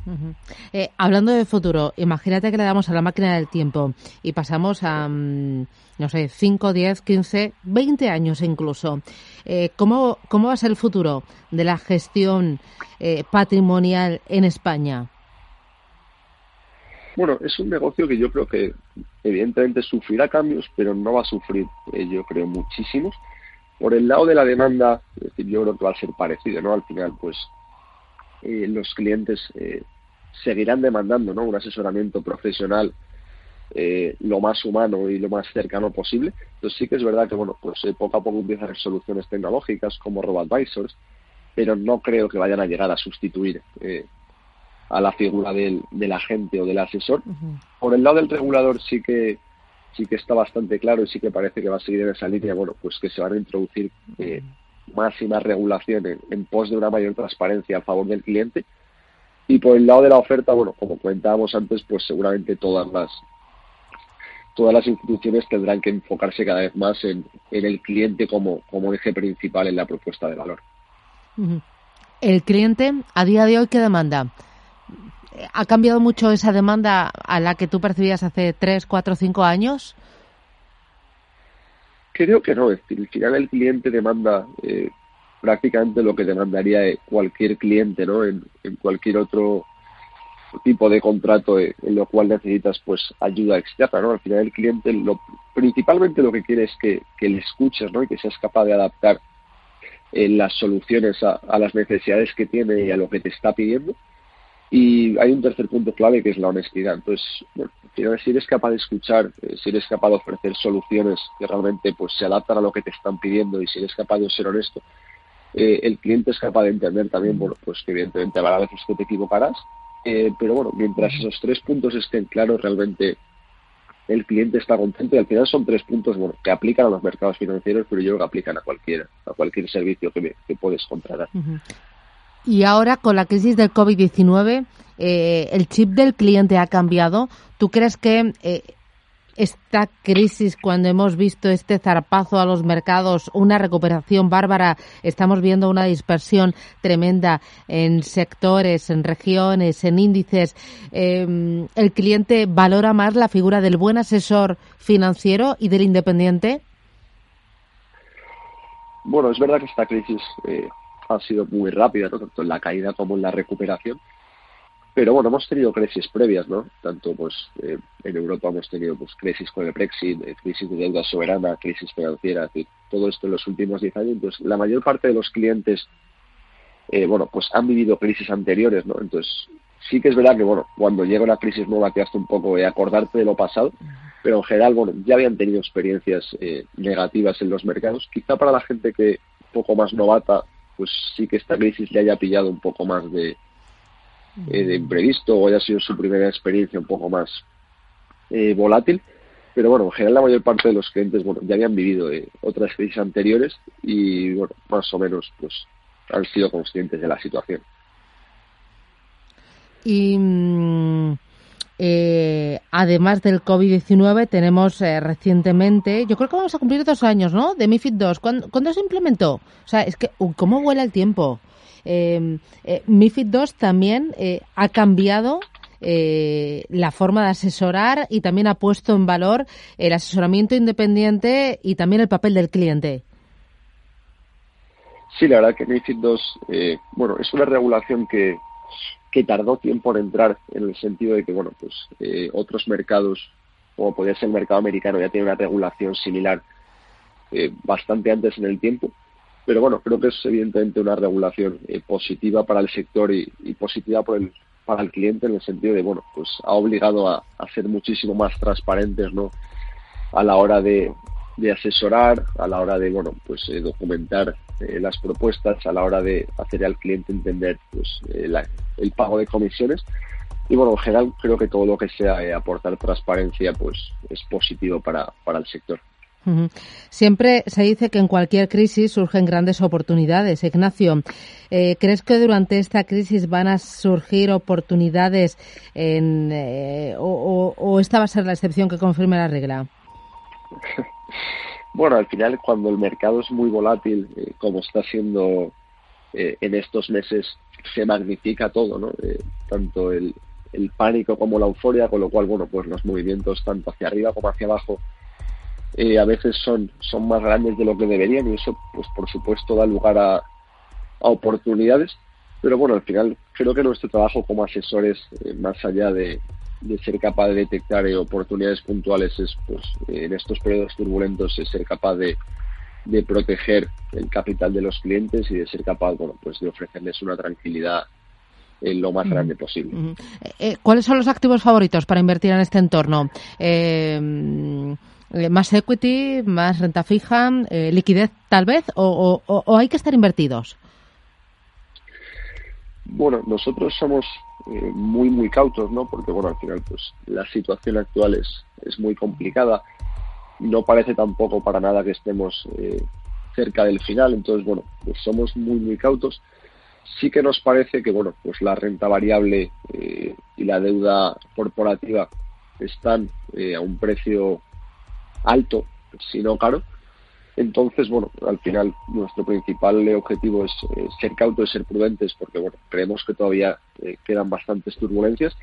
Eh, hablando de futuro, imagínate que le damos a la máquina del tiempo y pasamos a, mm, no sé, 5, 10, 15, 20 años incluso. Eh, ¿cómo, ¿Cómo va a ser el futuro de la gestión eh, patrimonial en España? Bueno, es un negocio que yo creo que evidentemente sufrirá cambios, pero no va a sufrir, yo creo, muchísimos por el lado de la demanda, es decir, yo creo que va a ser parecido, ¿no? Al final, pues eh, los clientes eh, seguirán demandando, ¿no? Un asesoramiento profesional eh, lo más humano y lo más cercano posible. Entonces sí que es verdad que, bueno, pues poco a poco empiezan a soluciones tecnológicas como RoboAdvisors, pero no creo que vayan a llegar a sustituir a la figura del, del agente o del asesor. Por el lado del regulador sí que sí que está bastante claro y sí que parece que va a seguir en esa línea, bueno, pues que se van a introducir eh, más y más regulaciones en pos de una mayor transparencia a favor del cliente. Y por el lado de la oferta, bueno, como comentábamos antes, pues seguramente todas las todas las instituciones tendrán que enfocarse cada vez más en, en el cliente como, como eje principal en la propuesta de valor. El cliente, a día de hoy, ¿qué demanda? ¿Ha cambiado mucho esa demanda a la que tú percibías hace tres, cuatro, cinco años? Creo que no. Es decir, al final el cliente demanda eh, prácticamente lo que demandaría cualquier cliente, ¿no? En, cualquier otro tipo de contrato en lo cual necesitas pues ayuda externa, ¿no? Al final el cliente lo, principalmente lo que quiere es que, le escuches, ¿no? Y que seas capaz de adaptar eh, las soluciones a, a, las necesidades que tiene y a lo que te está pidiendo y hay un tercer punto clave que es la honestidad. Entonces, bueno, si eres capaz de escuchar, eh, si eres capaz de ofrecer soluciones que realmente pues se adaptan a lo que te están pidiendo y si eres capaz de ser honesto, eh, el cliente es capaz de entender también, bueno, pues que evidentemente habrá veces que te equivocarás, eh, pero bueno, mientras esos tres puntos estén claros, realmente el cliente está contento y al final son tres puntos bueno, que aplican a los mercados financieros, pero yo creo que aplican a cualquier, a cualquier servicio que, puedes contratar. Y ahora con la crisis del COVID-19, eh, el chip del cliente ha cambiado. ¿Tú crees que eh, esta crisis, cuando hemos visto este zarpazo a los mercados, una recuperación bárbara, estamos viendo una dispersión tremenda en sectores, en regiones, en índices, eh, ¿el cliente valora más la figura del buen asesor financiero y del independiente? Bueno, es verdad que esta crisis ha sido muy rápida, tanto en la caída como en la recuperación. Pero bueno, hemos tenido crisis previas, ¿no? Tanto pues eh, en Europa hemos tenido pues crisis con el Brexit, eh, crisis de deuda soberana, crisis financiera, todo esto en los últimos 10 años. Entonces, la mayor parte de los clientes, eh, bueno, pues han vivido crisis anteriores, ¿no? Entonces, sí que es verdad que, bueno, cuando llega una crisis nueva te hace un poco de acordarte de lo pasado, pero en general, bueno, ya habían tenido experiencias negativas en los mercados. Quizá para la gente que poco más novata pues sí que esta crisis le haya pillado un poco más de, eh, de imprevisto o haya sido su primera experiencia un poco más eh, volátil. Pero bueno, en general la mayor parte de los clientes bueno, ya habían vivido eh, otras crisis anteriores y bueno, más o menos pues han sido conscientes de la situación. Y mm, eh, además del COVID-19, tenemos eh, recientemente, yo creo que vamos a cumplir dos años, ¿no? De MIFID 2. ¿Cuándo, se implementó? O sea, es que, uh, ¿cómo vuela el tiempo? Em, eh, MIFID 2 también ha cambiado la forma de asesorar y también ha puesto en valor el asesoramiento independiente y también el papel del cliente. Sí, la verdad que MIFID 2, bueno, es una regulación que, que tardó tiempo en entrar en el sentido de que, bueno, pues eh, otros mercados, como podría ser el mercado americano, ya tiene una regulación similar eh, bastante antes en el tiempo. Pero bueno, creo que es evidentemente una regulación eh, positiva para el sector y, positiva por el, para el cliente en el sentido de, bueno, pues ha obligado a, a ser muchísimo más transparentes, ¿no? A la hora de, de asesorar, a la hora de, bueno, pues documentar eh, las propuestas a la hora de hacer al cliente entender pues, eh, el pago de comisiones. Y bueno, en general creo que todo lo que sea eh, aportar transparencia pues es positivo para, para el sector. Siempre se dice que en cualquier crisis surgen grandes oportunidades. Ignacio, ¿crees que durante esta crisis van a surgir oportunidades en, o, o, esta va a ser la excepción que confirme la regla? Bueno, al final cuando el mercado es muy volátil, eh, como está siendo eh, en estos meses, se magnifica todo, ¿no? Eh, tanto el, pánico como la euforia, con lo cual, bueno, pues los movimientos tanto hacia arriba como hacia abajo a veces son, son más grandes de lo que deberían y eso, pues por supuesto, da lugar a oportunidades. Pero bueno, al final creo que nuestro trabajo como asesores, más allá de, de ser capaz de detectar eh, oportunidades puntuales es, pues, en estos periodos turbulentos, es ser capaz de, de proteger el capital de los clientes y de ser capaz, bueno, pues de ofrecerles una tranquilidad en lo más grande posible. Eh, eh, ¿Cuáles son los activos favoritos para invertir en este entorno? ¿Más equity, más renta fija, liquidez tal vez o, o, o, hay que estar invertidos? Bueno, nosotros somos eh, muy, muy cautos, ¿no? Porque, bueno, al final, pues la situación actual es, es muy complicada. No parece tampoco para nada que estemos eh, cerca del final, entonces, bueno, pues somos muy, muy cautos. Sí que nos parece que, bueno, pues la renta variable eh, y la deuda corporativa están a un precio alto, si no caro, entonces, bueno, al final nuestro principal objetivo es ser cautos, ser prudentes, porque bueno, creemos que todavía eh, quedan bastantes turbulencias.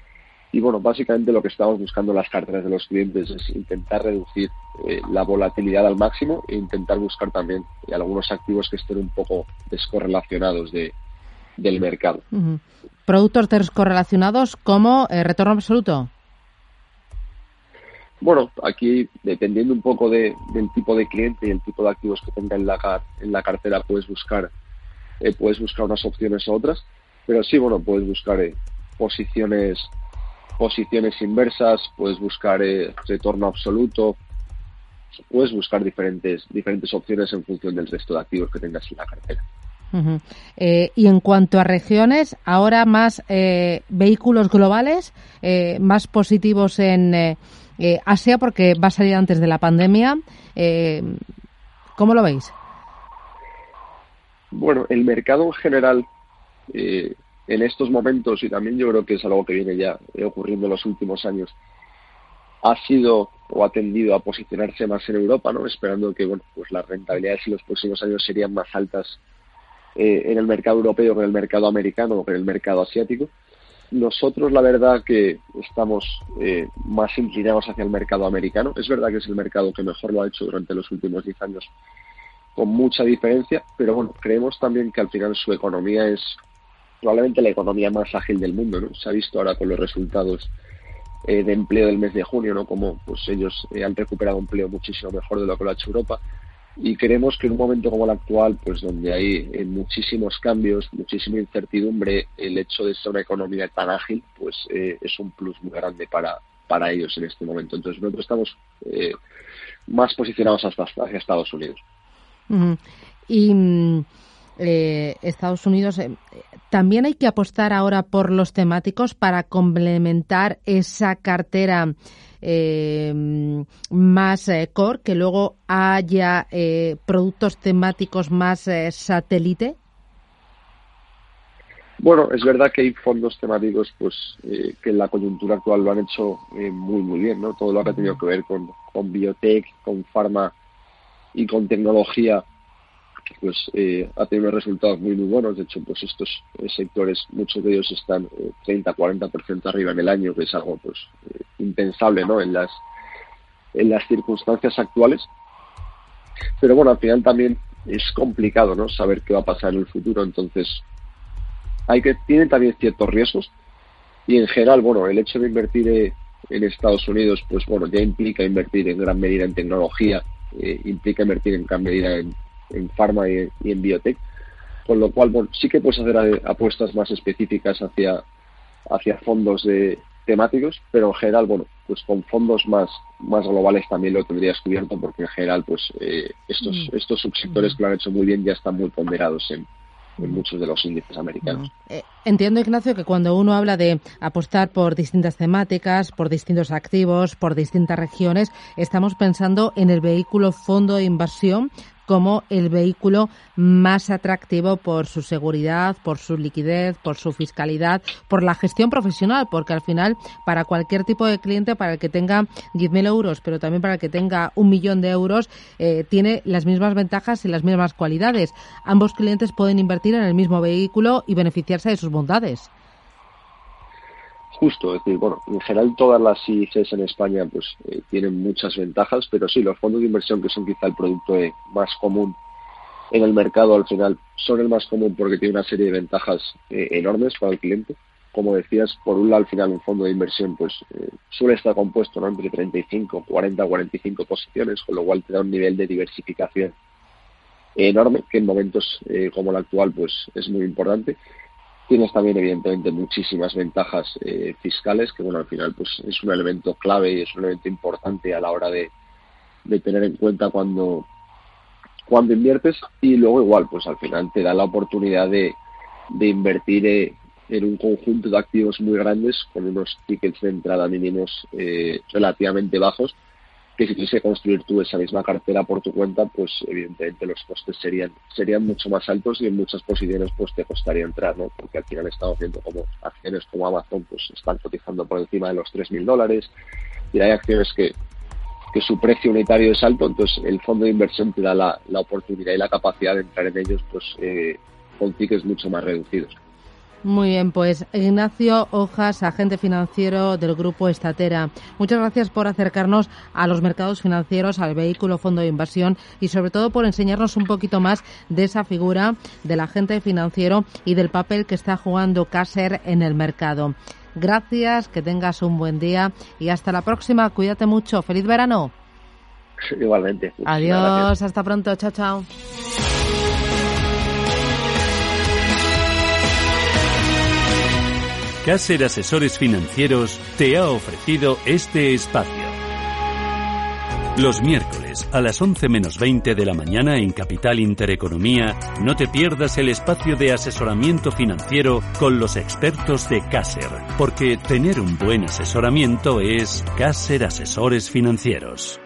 Y bueno, básicamente lo que estamos buscando en las carteras de los clientes es intentar reducir eh, la volatilidad al máximo e intentar buscar también algunos activos que estén un poco descorrelacionados de, del mercado. ¿Productos descorrelacionados como eh, retorno absoluto? Bueno, aquí dependiendo un poco de, del tipo de cliente y el tipo de activos que tenga en la, en la cartera, puedes buscar, eh, puedes buscar unas opciones u otras, pero sí, bueno, puedes buscar eh, posiciones, posiciones inversas, puedes buscar eh, retorno absoluto, puedes buscar diferentes, diferentes opciones en función del resto de activos que tengas en la cartera. y en cuanto a regiones, ahora más vehículos globales, más positivos en, eh, Asia, porque va a salir antes de la pandemia. Eh, ¿Cómo lo veis? Bueno, el mercado en general eh, en estos momentos, y también yo creo que es algo que viene ya ocurriendo en los últimos años, ha sido o ha tendido a posicionarse más en Europa, ¿no? esperando que bueno, pues las rentabilidades en los próximos años serían más altas en el mercado europeo que en el mercado americano o en el mercado asiático. Nosotros, la verdad, que estamos eh, más inclinados hacia el mercado americano. Es verdad que es el mercado que mejor lo ha hecho durante los últimos 10 años, con mucha diferencia, pero bueno, creemos también que al final su economía es probablemente la economía más ágil del mundo, ¿no? Se ha visto ahora con los resultados eh, de empleo del mes de junio, ¿no? Como pues ellos eh, han recuperado empleo muchísimo mejor de lo que lo ha hecho Europa y creemos que en un momento como el actual, pues donde hay eh, muchísimos cambios, muchísima incertidumbre, el hecho de ser una economía tan ágil, pues eh, es un plus muy grande para, para ellos en este momento. Entonces nosotros estamos eh, más posicionados hacia, Estados Unidos. Y mm, Estados Unidos, también hay que apostar ahora por los temáticos para complementar esa cartera eh, más eh, core, que luego haya eh, productos temáticos más eh, satélite? Bueno, es verdad que hay fondos temáticos pues que en la coyuntura actual lo han hecho muy muy bien, ¿no? Todo lo que ha tenido que ver con, con biotech, con farma y con tecnología pues eh, ha tenido resultados muy muy buenos. De hecho, pues estos eh, sectores, muchos de ellos están 30, eh, 40% arriba en el año, que es algo pues impensable, ¿no? En las en las circunstancias actuales. Pero bueno, al final también es complicado, ¿no? Saber qué va a pasar en el futuro. Entonces, hay que tienen también ciertos riesgos y en general, bueno, el hecho de invertir en Estados Unidos, pues bueno, ya implica invertir en gran medida en tecnología, implica invertir en gran medida en, en farma y, en biotech, con lo cual bueno, sí que puedes hacer apuestas más específicas hacia, hacia fondos de, temáticos, pero en general, bueno, pues con fondos más, más globales también lo tendrías cubierto porque en general, pues eh, estos, mm. estos subsectores que lo han hecho muy bien ya están muy ponderados en, en muchos de los índices americanos. Eh, entiendo, Ignacio, que cuando uno habla de apostar por distintas temáticas, por distintos activos, por distintas regiones, estamos pensando en el vehículo fondo de inversión como el vehículo más atractivo por su seguridad, por su liquidez, por su fiscalidad, por la gestión profesional, porque al final para cualquier tipo de cliente, para el que tenga 10.000 euros, pero también para el que tenga un millón de euros, eh, tiene las mismas ventajas y las mismas cualidades. Ambos clientes pueden invertir en el mismo vehículo y beneficiarse de sus bondades justo, es decir, bueno, en general todas las ICs en España pues eh, tienen muchas ventajas, pero sí, los fondos de inversión que son quizá el producto eh, más común en el mercado al final son el más común porque tiene una serie de ventajas eh, enormes para el cliente. Como decías, por un lado al final un fondo de inversión pues suele estar compuesto ¿no? entre 35, 40, 45 posiciones, con lo cual te da un nivel de diversificación enorme que en momentos como el actual pues es muy importante Tienes también, evidentemente, muchísimas ventajas eh, fiscales, que bueno, al final pues es un elemento clave y es un elemento importante a la hora de, tener en cuenta cuando, cuando inviertes. Y luego igual, pues al final te da la oportunidad de, de invertir eh, en un conjunto de activos muy grandes con unos tickets de entrada mínimos eh, relativamente bajos que si quisiese construir tú esa misma cartera por tu cuenta, pues evidentemente los costes serían serían mucho más altos y en muchas posiciones pues te costaría entrar, ¿no? Porque al final estamos viendo como acciones como Amazon pues están cotizando por encima de los 3.000 dólares y hay acciones que, que su precio unitario es alto, entonces el fondo de inversión te da la, la oportunidad y la capacidad de entrar en ellos pues eh, con tickets mucho más reducidos. Muy bien, pues Ignacio Hojas, agente financiero del Grupo Estatera. Muchas gracias por acercarnos a los mercados financieros, al vehículo fondo de inversión y sobre todo por enseñarnos un poquito más de esa figura del agente financiero y del papel que está jugando Caser en el mercado. Gracias, que tengas un buen día y hasta la próxima. Cuídate mucho. Feliz verano. Igualmente. Adiós, hasta pronto. Chao, chao. Caser Asesores Financieros te ha ofrecido este espacio. Los miércoles a las 11 menos 20 de la mañana en Capital Intereconomía, no te pierdas el espacio de asesoramiento financiero con los expertos de Caser, porque tener un buen asesoramiento es Caser Asesores Financieros.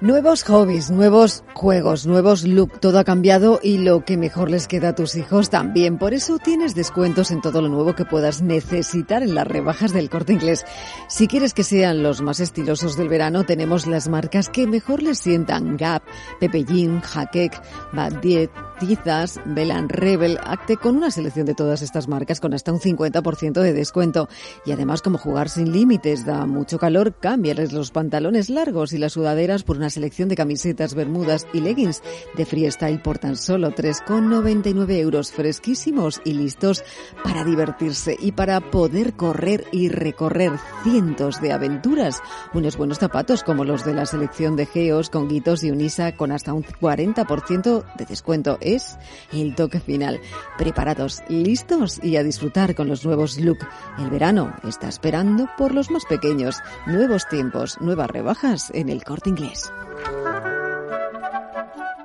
Nuevos hobbies, nuevos juegos, nuevos look, todo ha cambiado y lo que mejor les queda a tus hijos también. Por eso tienes descuentos en todo lo nuevo que puedas necesitar en las rebajas del corte inglés. Si quieres que sean los más estilosos del verano, tenemos las marcas que mejor les sientan. Gap, Pepe Jean, Hackek, Bad Diet, Tizas, Belan Rebel, Acte, con una selección de todas estas marcas con hasta un 50% de descuento. Y además, como jugar sin límites da mucho calor, cámbiales los pantalones largos y las sudaderas por una selección de camisetas, bermudas y leggings de freestyle por tan solo 3,99 euros fresquísimos y listos para divertirse y para poder correr y recorrer cientos de aventuras. Unos buenos zapatos como los de la selección de Geos, Conguitos y Unisa con hasta un 40% de descuento. Es el toque final. Preparados, listos y a disfrutar con los nuevos look. El verano está esperando por los más pequeños. Nuevos tiempos, nuevas rebajas en el corte inglés.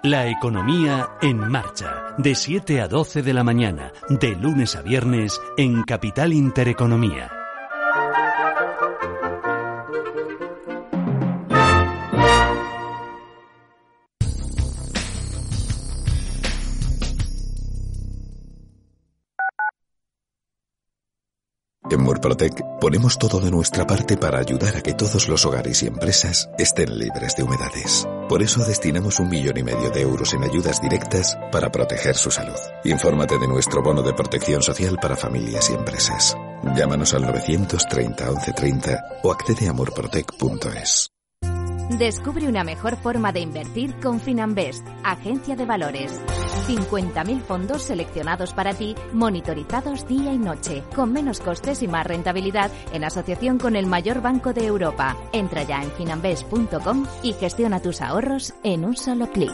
La economía en marcha, de 7 a 12 de la mañana, de lunes a viernes, en Capital Intereconomía. En Murprotec ponemos todo de nuestra parte para ayudar a que todos los hogares y empresas estén libres de humedades. Por eso destinamos un millón y medio de euros en ayudas directas para proteger su salud. Infórmate de nuestro bono de protección social para familias y empresas. Llámanos al 930 1130 o accede a murprotec.es. Descubre una mejor forma de invertir con Finanbest, agencia de valores. 50.000 fondos seleccionados para ti, monitorizados día y noche, con menos costes y más rentabilidad en asociación con el mayor banco de Europa. Entra ya en finanbest.com y gestiona tus ahorros en un solo clic.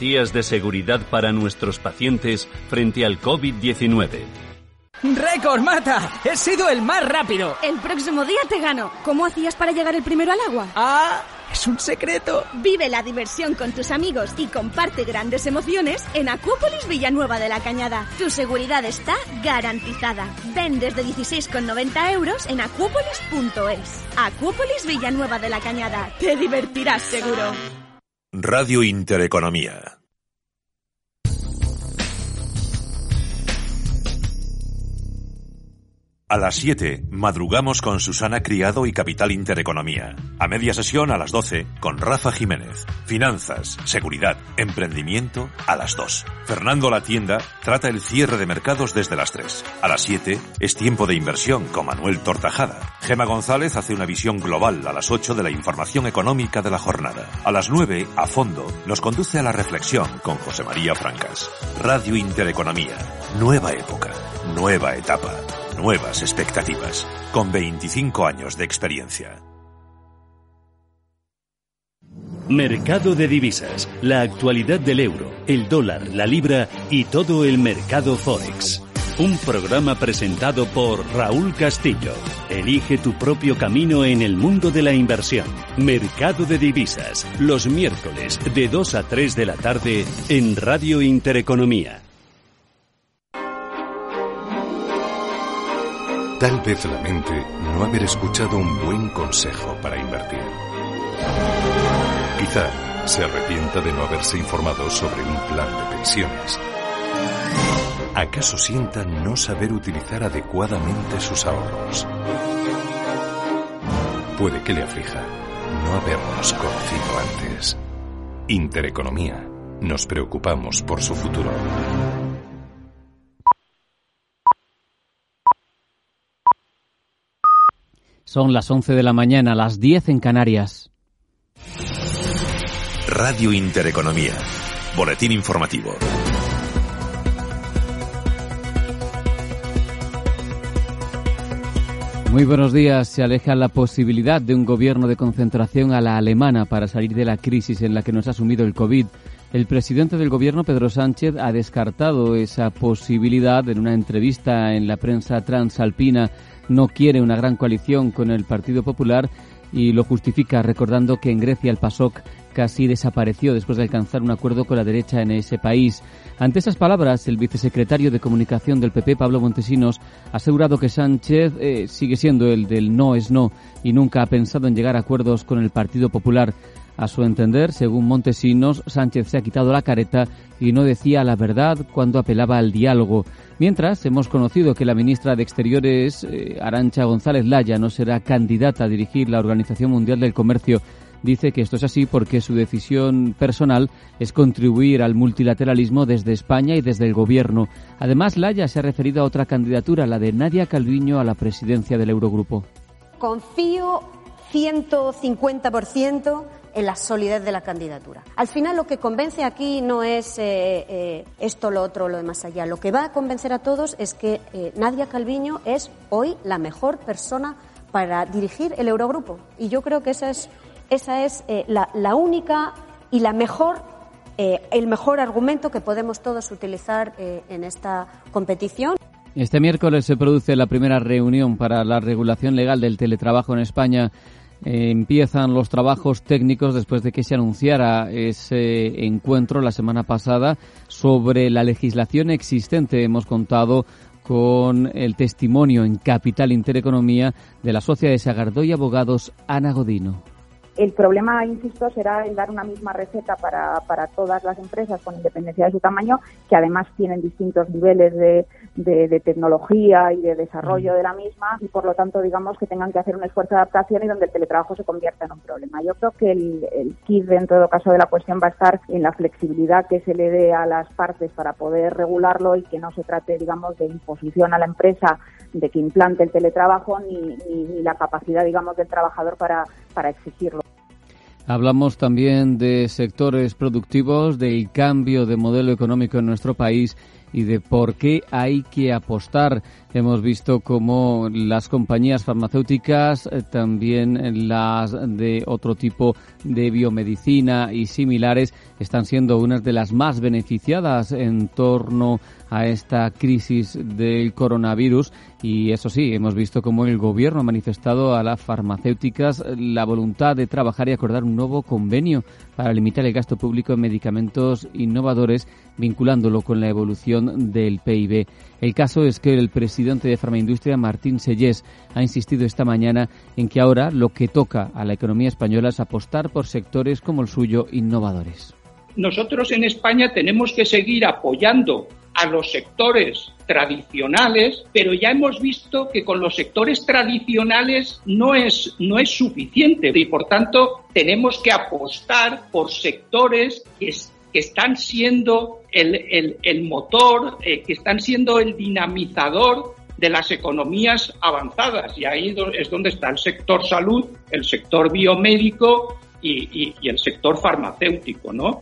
de seguridad para nuestros pacientes frente al COVID-19. ¡Récord, Mata! ¡He sido el más rápido! El próximo día te gano. ¿Cómo hacías para llegar el primero al agua? ¡Ah! ¡Es un secreto! Vive la diversión con tus amigos y comparte grandes emociones en Acuópolis Villanueva de la Cañada. Tu seguridad está garantizada. Ven desde 16,90 euros en acuópolis.es. Acuópolis Villanueva de la Cañada. Te divertirás seguro. Radio Intereconomía. A las 7, madrugamos con Susana Criado y Capital Intereconomía. A media sesión a las 12, con Rafa Jiménez. Finanzas, seguridad, emprendimiento a las 2. Fernando La Tienda trata el cierre de mercados desde las 3. A las 7, es tiempo de inversión con Manuel Tortajada. Gema González hace una visión global a las 8 de la información económica de la jornada. A las 9, a fondo, nos conduce a la reflexión con José María Francas. Radio Intereconomía. Nueva época. Nueva etapa nuevas expectativas, con 25 años de experiencia. Mercado de divisas, la actualidad del euro, el dólar, la libra y todo el mercado forex. Un programa presentado por Raúl Castillo. Elige tu propio camino en el mundo de la inversión. Mercado de divisas, los miércoles de 2 a 3 de la tarde en Radio Intereconomía. Tal vez lamente no haber escuchado un buen consejo para invertir. Quizá se arrepienta de no haberse informado sobre un plan de pensiones. ¿Acaso sienta no saber utilizar adecuadamente sus ahorros? Puede que le aflija no habernos conocido antes. Intereconomía. Nos preocupamos por su futuro. Son las 11 de la mañana, las 10 en Canarias. Radio Intereconomía. Boletín informativo. Muy buenos días. Se aleja la posibilidad de un gobierno de concentración a la alemana para salir de la crisis en la que nos ha sumido el COVID. El presidente del gobierno, Pedro Sánchez, ha descartado esa posibilidad en una entrevista en la prensa transalpina no quiere una gran coalición con el Partido Popular y lo justifica recordando que en Grecia el PASOK casi desapareció después de alcanzar un acuerdo con la derecha en ese país. Ante esas palabras, el vicesecretario de Comunicación del PP, Pablo Montesinos, ha asegurado que Sánchez eh, sigue siendo el del no es no y nunca ha pensado en llegar a acuerdos con el Partido Popular. A su entender, según Montesinos, Sánchez se ha quitado la careta y no decía la verdad cuando apelaba al diálogo. Mientras, hemos conocido que la ministra de Exteriores, eh, Arancha González Laya, no será candidata a dirigir la Organización Mundial del Comercio. Dice que esto es así porque su decisión personal es contribuir al multilateralismo desde España y desde el Gobierno. Además, Laya se ha referido a otra candidatura, la de Nadia Calviño a la presidencia del Eurogrupo. Confío 150% en la solidez de la candidatura. Al final lo que convence aquí no es eh, eh, esto, lo otro, lo de más allá. Lo que va a convencer a todos es que eh, Nadia Calviño es hoy la mejor persona para dirigir el Eurogrupo. Y yo creo que esa es, esa es la, la, única y la mejor, el mejor argumento que podemos todos utilizar en esta competición. Este miércoles se produce la primera reunión para la regulación legal del teletrabajo en España empiezan los trabajos técnicos después de que se anunciara ese encuentro la semana pasada sobre la legislación existente. Hemos contado con el testimonio en Capital Intereconomía de la socia de Sagardoy Abogados, Ana Godino. El problema, insisto, será el dar una misma receta para, para todas las empresas con independencia de su tamaño, que además tienen distintos niveles de, de, tecnología y de desarrollo de la misma y por lo tanto digamos que tengan que hacer un esfuerzo de adaptación y donde el teletrabajo se convierta en un problema. Yo creo que el, el kit en todo caso de la cuestión va a estar en la flexibilidad que se le dé a las partes para poder regularlo y que no se trate digamos de imposición a la empresa de que implante el teletrabajo ni, la capacidad digamos del trabajador para, para exigirlo. Hablamos también de sectores productivos, del cambio de modelo económico en nuestro país y de por qué hay que apostar. Hemos visto cómo las compañías farmacéuticas, eh, también las de otro tipo de biomedicina y similares, están siendo unas de las más beneficiadas en torno a esta crisis del coronavirus y eso sí, hemos visto cómo el gobierno ha manifestado a las farmacéuticas la voluntad de trabajar y acordar un nuevo convenio para limitar el gasto público en medicamentos innovadores vinculándolo con la evolución del PIB. El caso es que el presidente de Farmaindustria, Martín Sellés, ha insistido esta mañana en que ahora lo que toca a la economía española es apostar por sectores como el suyo innovadores. Nosotros en España tenemos que seguir apoyando a los sectores tradicionales, pero ya hemos visto que con los sectores tradicionales no es, no es suficiente y por tanto tenemos que apostar por sectores que, están siendo el, el, motor, eh, que están siendo el dinamizador de las economías avanzadas. Y ahí es donde está el sector salud, el sector biomédico y, y el sector farmacéutico, ¿no?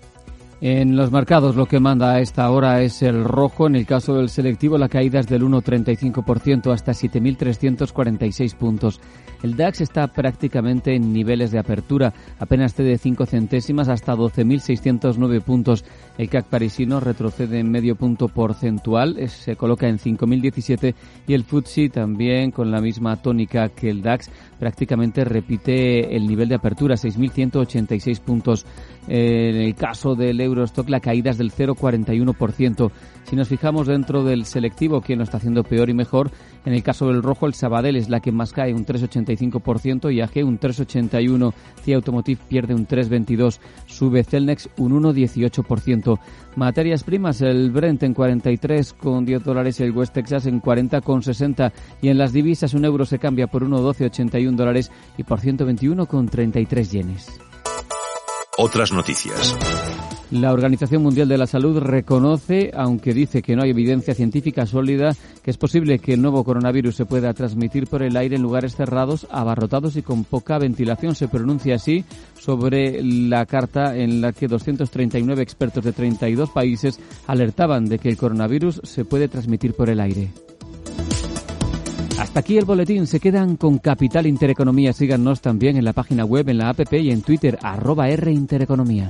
En los mercados lo que manda a esta hora es el rojo. En el caso del selectivo la caída es del 1,35% hasta 7.346 puntos. El DAX está prácticamente en niveles de apertura, apenas cede 5 centésimas hasta 12.609 puntos. El CAC parisino retrocede en medio punto porcentual, se coloca en 5.017 y el FTSE también con la misma tónica que el DAX prácticamente repite el nivel de apertura, 6.186 puntos. En el caso del Eurostock la caída es del 0,41%. Si nos fijamos dentro del selectivo, ¿quién lo está haciendo peor y mejor? En el caso del rojo, el Sabadell es la que más cae, un 3,85%, y AG un 3,81%, CIA Automotive pierde un 3,22%, sube Celnex un 1,18%. Materias primas, el Brent en 43,10 dólares el West Texas en 40,60 y en las divisas un euro se cambia por 1,1281 dólares y por 121,33 yenes. Otras noticias. La Organización Mundial de la Salud reconoce, aunque dice que no hay evidencia científica sólida, que es posible que el nuevo coronavirus se pueda transmitir por el aire en lugares cerrados, abarrotados y con poca ventilación. Se pronuncia así sobre la carta en la que 239 expertos de 32 países alertaban de que el coronavirus se puede transmitir por el aire. Aquí el boletín. Se quedan con Capital Intereconomía. Síganos también en la página web, en la app y en Twitter, arroba R Intereconomía.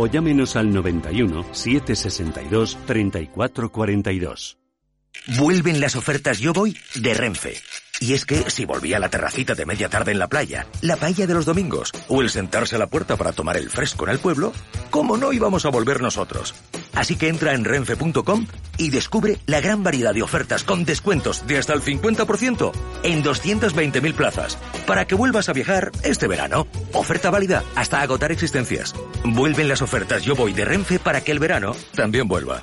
o llámenos al 91 762 3442. Vuelven las ofertas Yo Voy de Renfe. Y es que si volvía a la terracita de media tarde en la playa, la paella de los domingos o el sentarse a la puerta para tomar el fresco en el pueblo, ¿cómo no íbamos a volver nosotros? Así que entra en renfe.com y descubre la gran variedad de ofertas con descuentos de hasta el 50% en 220.000 plazas para que vuelvas a viajar este verano. Oferta válida hasta agotar existencias. Vuelven las ofertas Yo Voy de Renfe para que el verano también vuelva.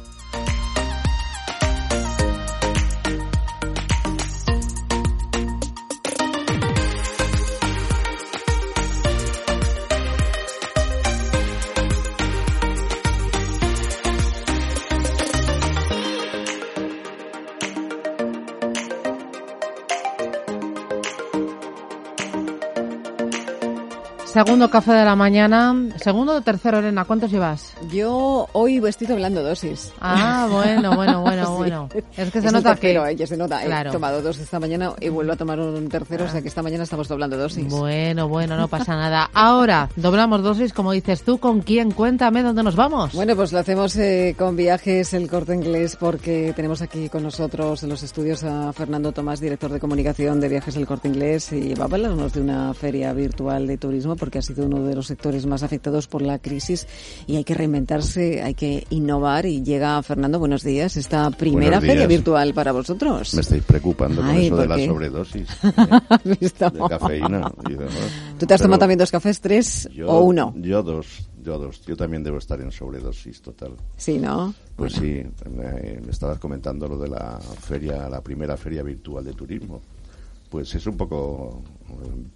Segundo café de la mañana. Segundo o tercero, Elena, ¿cuántos llevas? Yo hoy estoy doblando dosis. Ah, bueno, bueno, bueno, bueno. Es que se nota tercero, que... Eh, se nota. He tomado dos esta mañana y vuelvo a tomar un tercero, o sea que esta mañana estamos doblando dosis. Bueno, bueno, no pasa nada. Ahora, doblamos dosis, como dices tú, ¿con quién? Cuéntame dónde nos vamos. Bueno, pues lo hacemos eh, con Viajes El Corte Inglés porque tenemos aquí con nosotros en los estudios a Fernando Tomás, director de comunicación de Viajes El Corte Inglés y va a hablarnos de una feria virtual de turismo porque ha sido uno de los sectores más afectados por la crisis y hay que reinventarse, hay que innovar y llega Fernando, buenos días, esta primera feria virtual para vosotros. Me estáis preocupando con eso de la sobredosis de cafeína. ¿Tú te has tomado también dos cafés, tres o uno? Yo dos, yo dos. Yo también debo estar en sobredosis total. Sí, ¿no? Pues sí, me, estabas comentando lo de la feria, la primera feria virtual de turismo. Pues es un poco eh,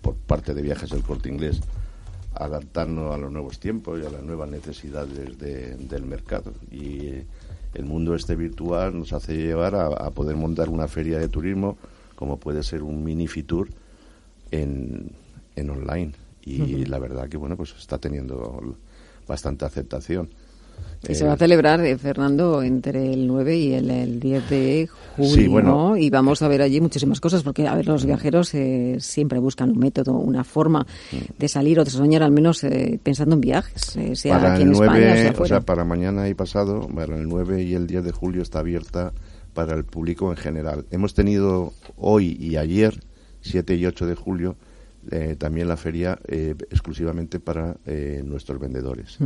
por parte de Viajes del Corte Inglés adaptarnos a los nuevos tiempos y a las nuevas necesidades del mercado. Y el mundo este virtual nos hace llevar a, poder montar una feria de turismo como puede ser un mini Fitur en, en online. Y la verdad que, bueno, pues está teniendo bastante aceptación. Y se va a celebrar, eh, Fernando, entre el 9 y el, 10 de julio. Y vamos a ver allí muchísimas cosas, porque, a ver, los viajeros eh, siempre buscan un método, una forma mm. de salir o de soñar, al menos eh, pensando en viajes, sea para aquí el en 9, o, sea, para mañana y pasado, para el 9 y el 10 de julio está abierta para el público en general. Hemos tenido hoy y ayer, 7 y 8 de julio, también la feria exclusivamente para nuestros vendedores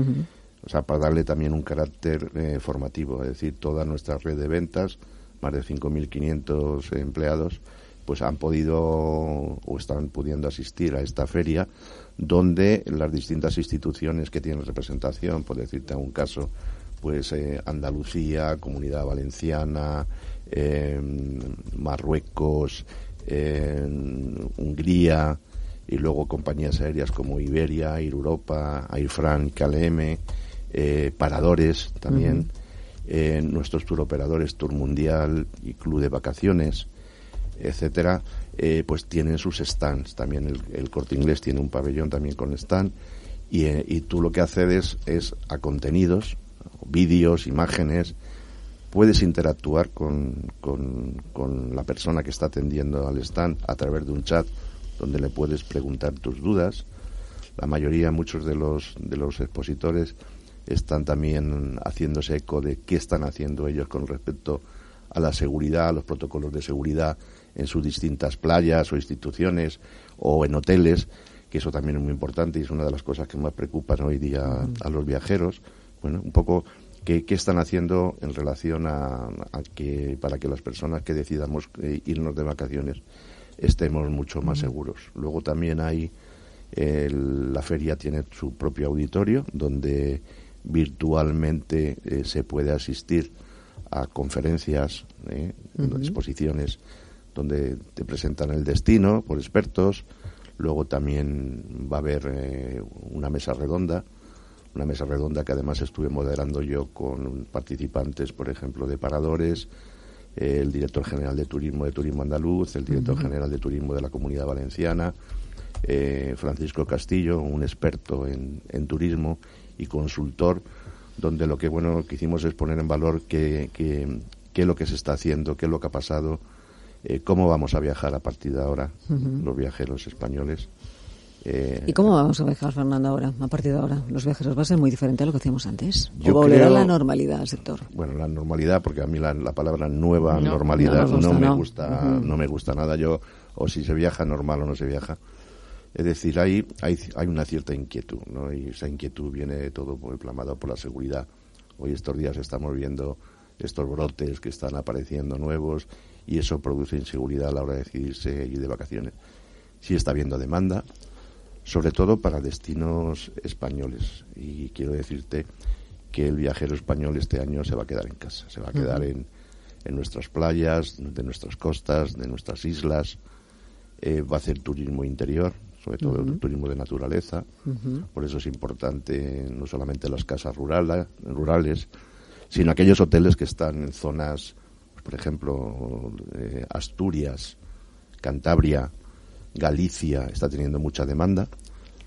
o sea, para darle también un carácter eh, formativo, es decir, toda nuestra red de ventas, más de 5.500 empleados, pues han podido o están pudiendo asistir a esta feria donde las distintas instituciones que tienen representación, por decirte un caso, pues eh, Andalucía, Comunidad Valenciana, em, Marruecos, Hungría y luego compañías aéreas como Iberia, Air Europa, Air France, KLM, eh, paradores también, eh, nuestros tour operadores, Tour Mundial y Club de Vacaciones, etcétera, eh, pues tienen sus stands. También el, Corte Inglés tiene un pabellón también con stand y, y tú lo que accedes es a contenidos, vídeos, imágenes, puedes interactuar con, con, con, la persona que está atendiendo al stand a través de un chat donde le puedes preguntar tus dudas. La mayoría, muchos de los, de los expositores están también haciéndose eco de qué están haciendo ellos con respecto a la seguridad, a los protocolos de seguridad en sus distintas playas o instituciones o en hoteles, que eso también es muy importante y es una de las cosas que más preocupan hoy día a los viajeros. Bueno, un poco qué, qué están haciendo en relación a, que para que las personas que decidamos eh, irnos de vacaciones estemos mucho más seguros. Luego también hay la feria tiene su propio auditorio donde virtualmente eh, se puede asistir a conferencias, eh, exposiciones donde te presentan el destino por expertos. Luego también va a haber eh, una mesa redonda, una mesa redonda que además estuve moderando yo con participantes, por ejemplo, de paradores, el director general de turismo de Turismo Andaluz, el director general de turismo de la Comunidad Valenciana, Francisco Castillo, un experto en, en turismo y consultor, donde lo que bueno que hicimos es poner en valor qué, qué, qué es lo que se está haciendo, qué es lo que ha pasado, eh, cómo vamos a viajar a partir de ahora los viajeros españoles. Eh, ¿Y cómo vamos a viajar, Fernando, ahora, a partir de ahora? ¿Los viajeros va a ser muy diferente a lo que hacíamos antes? ¿O volverá la normalidad al sector? Bueno, la normalidad, porque a mí la, palabra nueva normalidad no, me gusta, no me gusta nada. Yo, o si se viaja normal o no se viaja. Es decir, hay, hay, hay una cierta inquietud, ¿no? Y esa inquietud viene todo inflamado por la seguridad. Hoy estos días estamos viendo estos brotes que están apareciendo nuevos y eso produce inseguridad a la hora de decidirse ir de vacaciones. Sí está habiendo demanda, sobre todo para destinos españoles. Y quiero decirte que el viajero español este año se va a quedar en casa, se va a quedar en, en nuestras playas, de nuestras costas, de nuestras islas, eh, va a hacer turismo interior, sobre todo el turismo de naturaleza. Por eso es importante no solamente las casas rurales, rurales sino aquellos hoteles que están en zonas, por ejemplo, eh, Asturias, Cantabria, Galicia, está teniendo mucha demanda.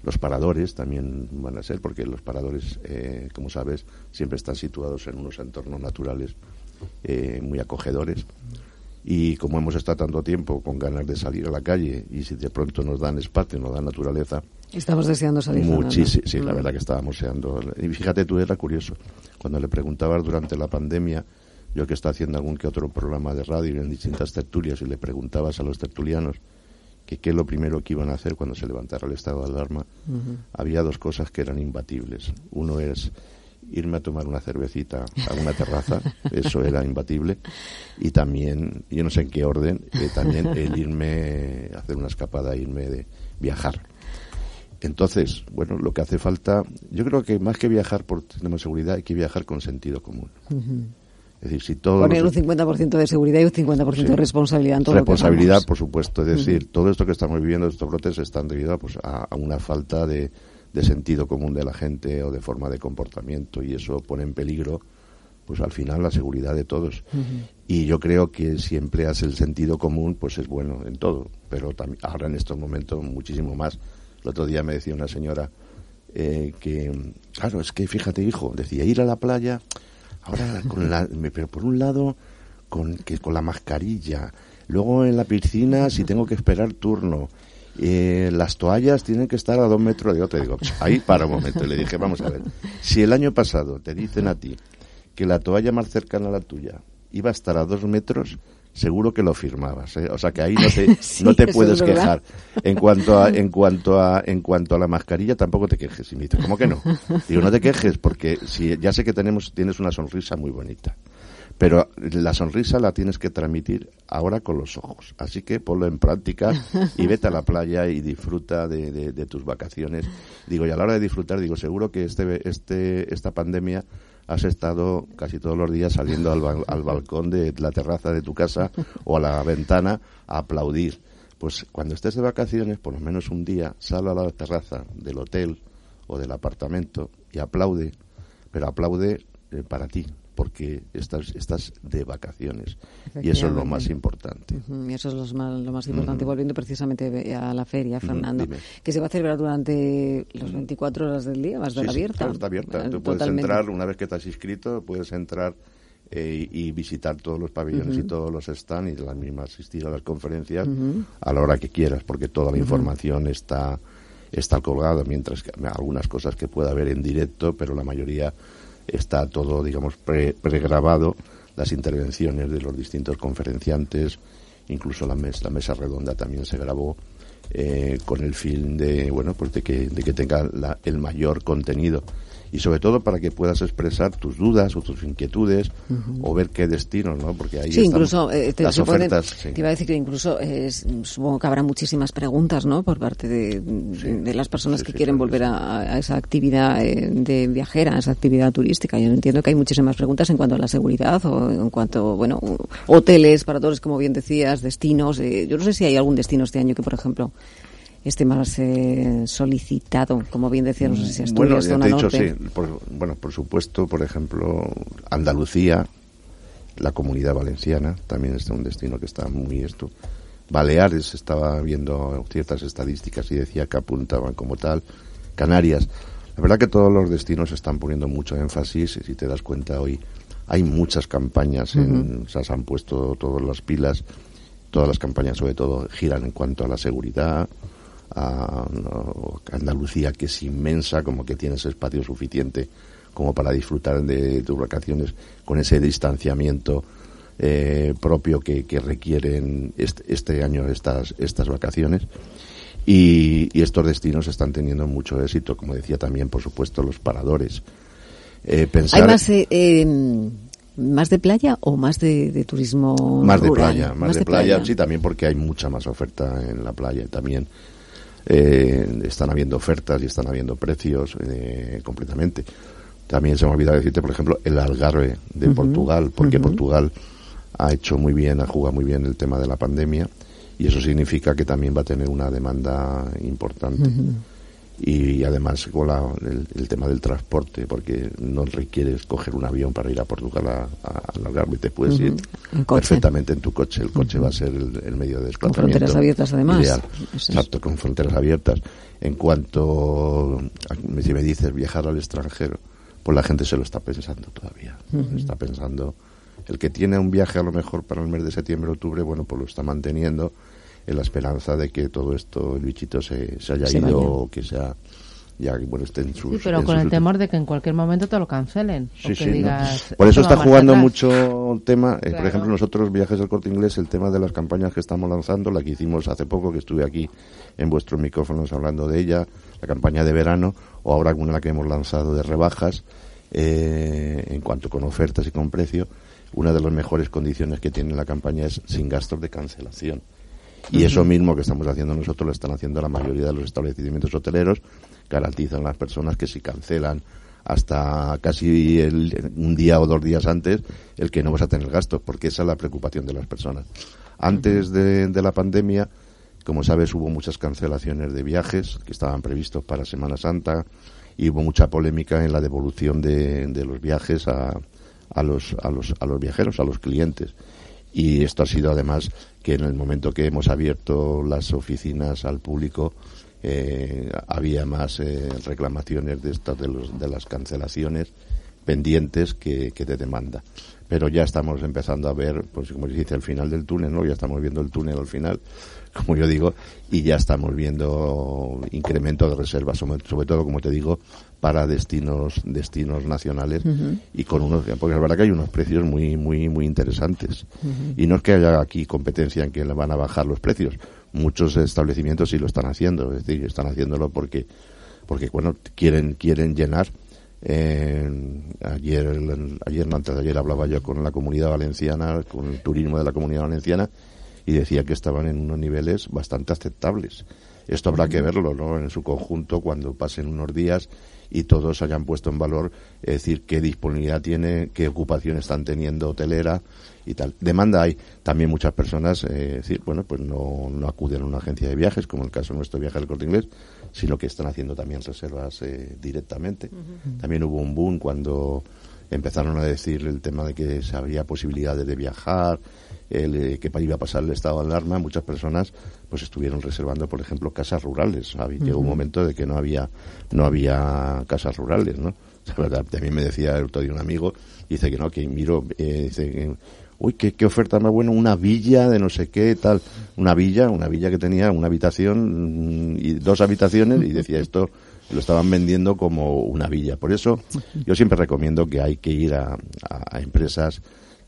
Los paradores también van a ser, porque los paradores, eh, como sabes, siempre están situados en unos entornos naturales eh, muy acogedores y como hemos estado tanto tiempo con ganas de salir a la calle y si de pronto nos dan espacio, nos dan naturaleza. Estamos deseando salir. Muchísimo, sí, la verdad que estábamos deseando. Y fíjate tú, era curioso, cuando le preguntabas durante la pandemia, yo que estaba haciendo algún que otro programa de radio en distintas tertulias y le preguntabas a los tertulianos que qué es lo primero que iban a hacer cuando se levantara el estado de alarma, había dos cosas que eran imbatibles. Uno es irme a tomar una cervecita a una terraza, eso era imbatible, y también, yo no sé en qué orden, eh, también el irme a hacer una escapada, irme de viajar. Entonces, bueno, lo que hace falta, yo creo que más que viajar por tema de seguridad, hay que viajar con sentido común. Es decir, si todo... Poner un 50% de seguridad y un 50% de responsabilidad en todo Responsabilidad, por supuesto. Es decir, todo esto que estamos viviendo, estos brotes, están debido pues, a, una falta de, sentido común de la gente o de forma de comportamiento y eso pone en peligro pues al final la seguridad de todos. Y yo creo que si empleas el sentido común, pues es bueno en todo, pero también, ahora en estos momentos muchísimo más. El otro día me decía una señora eh, que, claro, es que fíjate hijo, decía ir a la playa Ahora, con la, pero por un lado, con, que, con la mascarilla. Luego en la piscina, si tengo que esperar turno. Eh, las toallas tienen que estar a dos metros de otro. Digo, ahí para un momento. Le dije, vamos a ver. Si el año pasado te dicen a ti que la toalla más cercana a la tuya iba a estar a dos metros, seguro que lo firmabas. ¿eh? O sea que ahí no te, no te puedes quejar. En cuanto a, en cuanto a, en cuanto a la mascarilla, tampoco te quejes. Y me dice, ¿cómo que no? Digo, no te quejes porque si ya sé que tenemos, tienes una sonrisa muy bonita. Pero la sonrisa la tienes que transmitir ahora con los ojos. Así que ponlo en práctica y vete a la playa y disfruta de, de, tus vacaciones. Digo, y a la hora de disfrutar, digo, seguro que este, este, esta pandemia has estado casi todos los días saliendo al, balcón de la terraza de tu casa o a la ventana a aplaudir. Pues cuando estés de vacaciones, por lo menos un día, sal a la terraza del hotel o del apartamento y aplaude, pero aplaude eh, para ti, porque estás, estás de vacaciones. Y eso es lo más importante. y eso es lo más, lo más importante. Volviendo precisamente a la feria, Fernando, que se va a celebrar durante los 24 horas del día, va a estar abierta. está abierta. Tú puedes entrar, una vez que te has inscrito, puedes entrar eh, y visitar todos los pabellones y todos los stands y la misma asistir a las conferencias a la hora que quieras, porque toda la información está está colgada, mientras que algunas cosas que pueda haber en directo, pero la mayoría está todo, digamos, pregrabado, las intervenciones de los distintos conferenciantes, incluso la, la mesa redonda también se grabó eh, con el fin de, bueno, pues de que, de que tenga el mayor contenido y sobre todo para que puedas expresar tus dudas o tus inquietudes o ver qué destino, ¿no? Porque ahí sí, incluso eh, te, las ofertas. Te iba a decir que incluso supongo que habrá muchísimas preguntas, ¿no? Por parte de, las personas que quieren volver a, esa actividad eh, de viajera, a esa actividad turística. Yo entiendo que hay muchísimas preguntas en cuanto a la seguridad o en cuanto, bueno, hoteles para todos, como bien decías, destinos. Eh, yo no sé si hay algún destino este año que, por ejemplo, este más eh, solicitado, como bien decía, no sé si Asturias, bueno, ya te dicho, sí. Por, bueno, por supuesto, por ejemplo, Andalucía, la comunidad valenciana, también es un destino que está muy esto. Baleares, estaba viendo ciertas estadísticas y decía que apuntaban como tal. Canarias. La verdad que todos los destinos están poniendo mucho énfasis, y si te das cuenta hoy, hay muchas campañas, en, se han puesto todas las pilas, todas las campañas sobre todo giran en cuanto a la seguridad, a, Andalucía, que es inmensa, como que tienes espacio suficiente como para disfrutar de tus vacaciones con ese distanciamiento eh, propio que, requieren este, año estas, estas vacaciones. Y, estos destinos están teniendo mucho éxito, como decía también, por supuesto, los paradores. Eh, pensar... ¿Hay más, eh, em, más de playa o más de, turismo Más de playa, más, de, playa, sí, también porque hay mucha más oferta en la playa también eh, están habiendo ofertas y están habiendo precios eh, completamente. También se me ha olvidado decirte, por ejemplo, el Algarve de Portugal, porque Portugal ha hecho muy bien, ha jugado muy bien el tema de la pandemia y eso significa que también va a tener una demanda importante y además con el, tema del transporte, porque no requieres coger un avión para ir a Portugal a, a, te puedes ir perfectamente en tu coche. El coche va a ser el, medio de desplazamiento. Con fronteras abiertas, además. Exacto, con fronteras abiertas. En cuanto, si me dices viajar al extranjero, pues la gente se lo está pensando todavía. Está pensando, el que tiene un viaje a lo mejor para el mes de septiembre, octubre, bueno, pues lo está manteniendo en la esperanza de que todo esto, el bichito, se, se haya ido o que sea ya bueno, esté en sus... Sí, pero con sus el temor de que en cualquier momento te lo cancelen. o Sí, que sí, Por eso "Esto va está jugando atrás". mucho tema. eh. Por ejemplo, nosotros, Viajes del Corte Inglés, el tema de las campañas que estamos lanzando, la que hicimos hace poco, que estuve aquí en vuestros micrófonos hablando de ella, la campaña de verano, o ahora una que hemos lanzado de rebajas, eh, en cuanto con ofertas y con precio, una de las mejores condiciones que tiene la campaña es sin gastos de cancelación. Y eso mismo que estamos haciendo nosotros lo están haciendo la mayoría de los establecimientos hoteleros, garantizan a las personas que si cancelan hasta casi el- un día o dos días antes, el que no vas a tener gastos, porque esa es la preocupación de las personas. Antes de, de la pandemia, como sabes, hubo muchas cancelaciones de viajes que estaban previstos para Semana Santa y hubo mucha polémica en la devolución de, de los viajes a, a, los, a, los, a los viajeros, a los clientes. Y esto ha sido además que en el momento que hemos abierto las oficinas al público, eh, había más eh, reclamaciones de estas de, los, de las cancelaciones pendientes que, que de demanda. Pero ya estamos empezando a ver, pues como se dice, el final del túnel, ¿no? Ya estamos viendo el túnel al final, como yo digo, y ya estamos viendo incremento de reservas, sobre, sobre todo, como te digo, para destinos destinos nacionales y con unos, porque es verdad que hay unos precios muy muy muy interesantes. Y no es que haya aquí competencia en que le van a bajar los precios. Muchos establecimientos sí lo están haciendo, es decir, están haciéndolo porque, porque bueno, quieren, quieren llenar. Eh, ayer, el- ayer, no, antes de ayer hablaba yo con la comunidad valenciana, con el turismo de la comunidad valenciana, y decía que estaban en unos niveles bastante aceptables. Esto habrá que verlo, ¿no? En su conjunto, cuando pasen unos días y todos hayan puesto en valor, es decir, qué disponibilidad tiene, qué ocupación están teniendo hotelera y tal. Demanda hay. También muchas personas, eh, decir, bueno, pues no, no acuden a una agencia de viajes, como el caso de nuestro viaje del corte inglés, sino que están haciendo también reservas eh, directamente. También hubo un boom cuando empezaron a decir el tema de que había posibilidades de viajar, el, eh, que iba a pasar el estado de alarma, muchas personas pues estuvieron reservando, por ejemplo, casas rurales. Había- Llegó un momento de que no había no había casas rurales, ¿no? También me decía el otro día un amigo, dice que no, que miro, eh, dice que, uy, qué, qué oferta más buena, una villa de no sé qué, tal, una villa, una villa que tenía una habitación mm, y dos habitaciones y decía esto lo estaban vendiendo como una villa. Por eso yo siempre recomiendo que hay que ir a, a- a empresas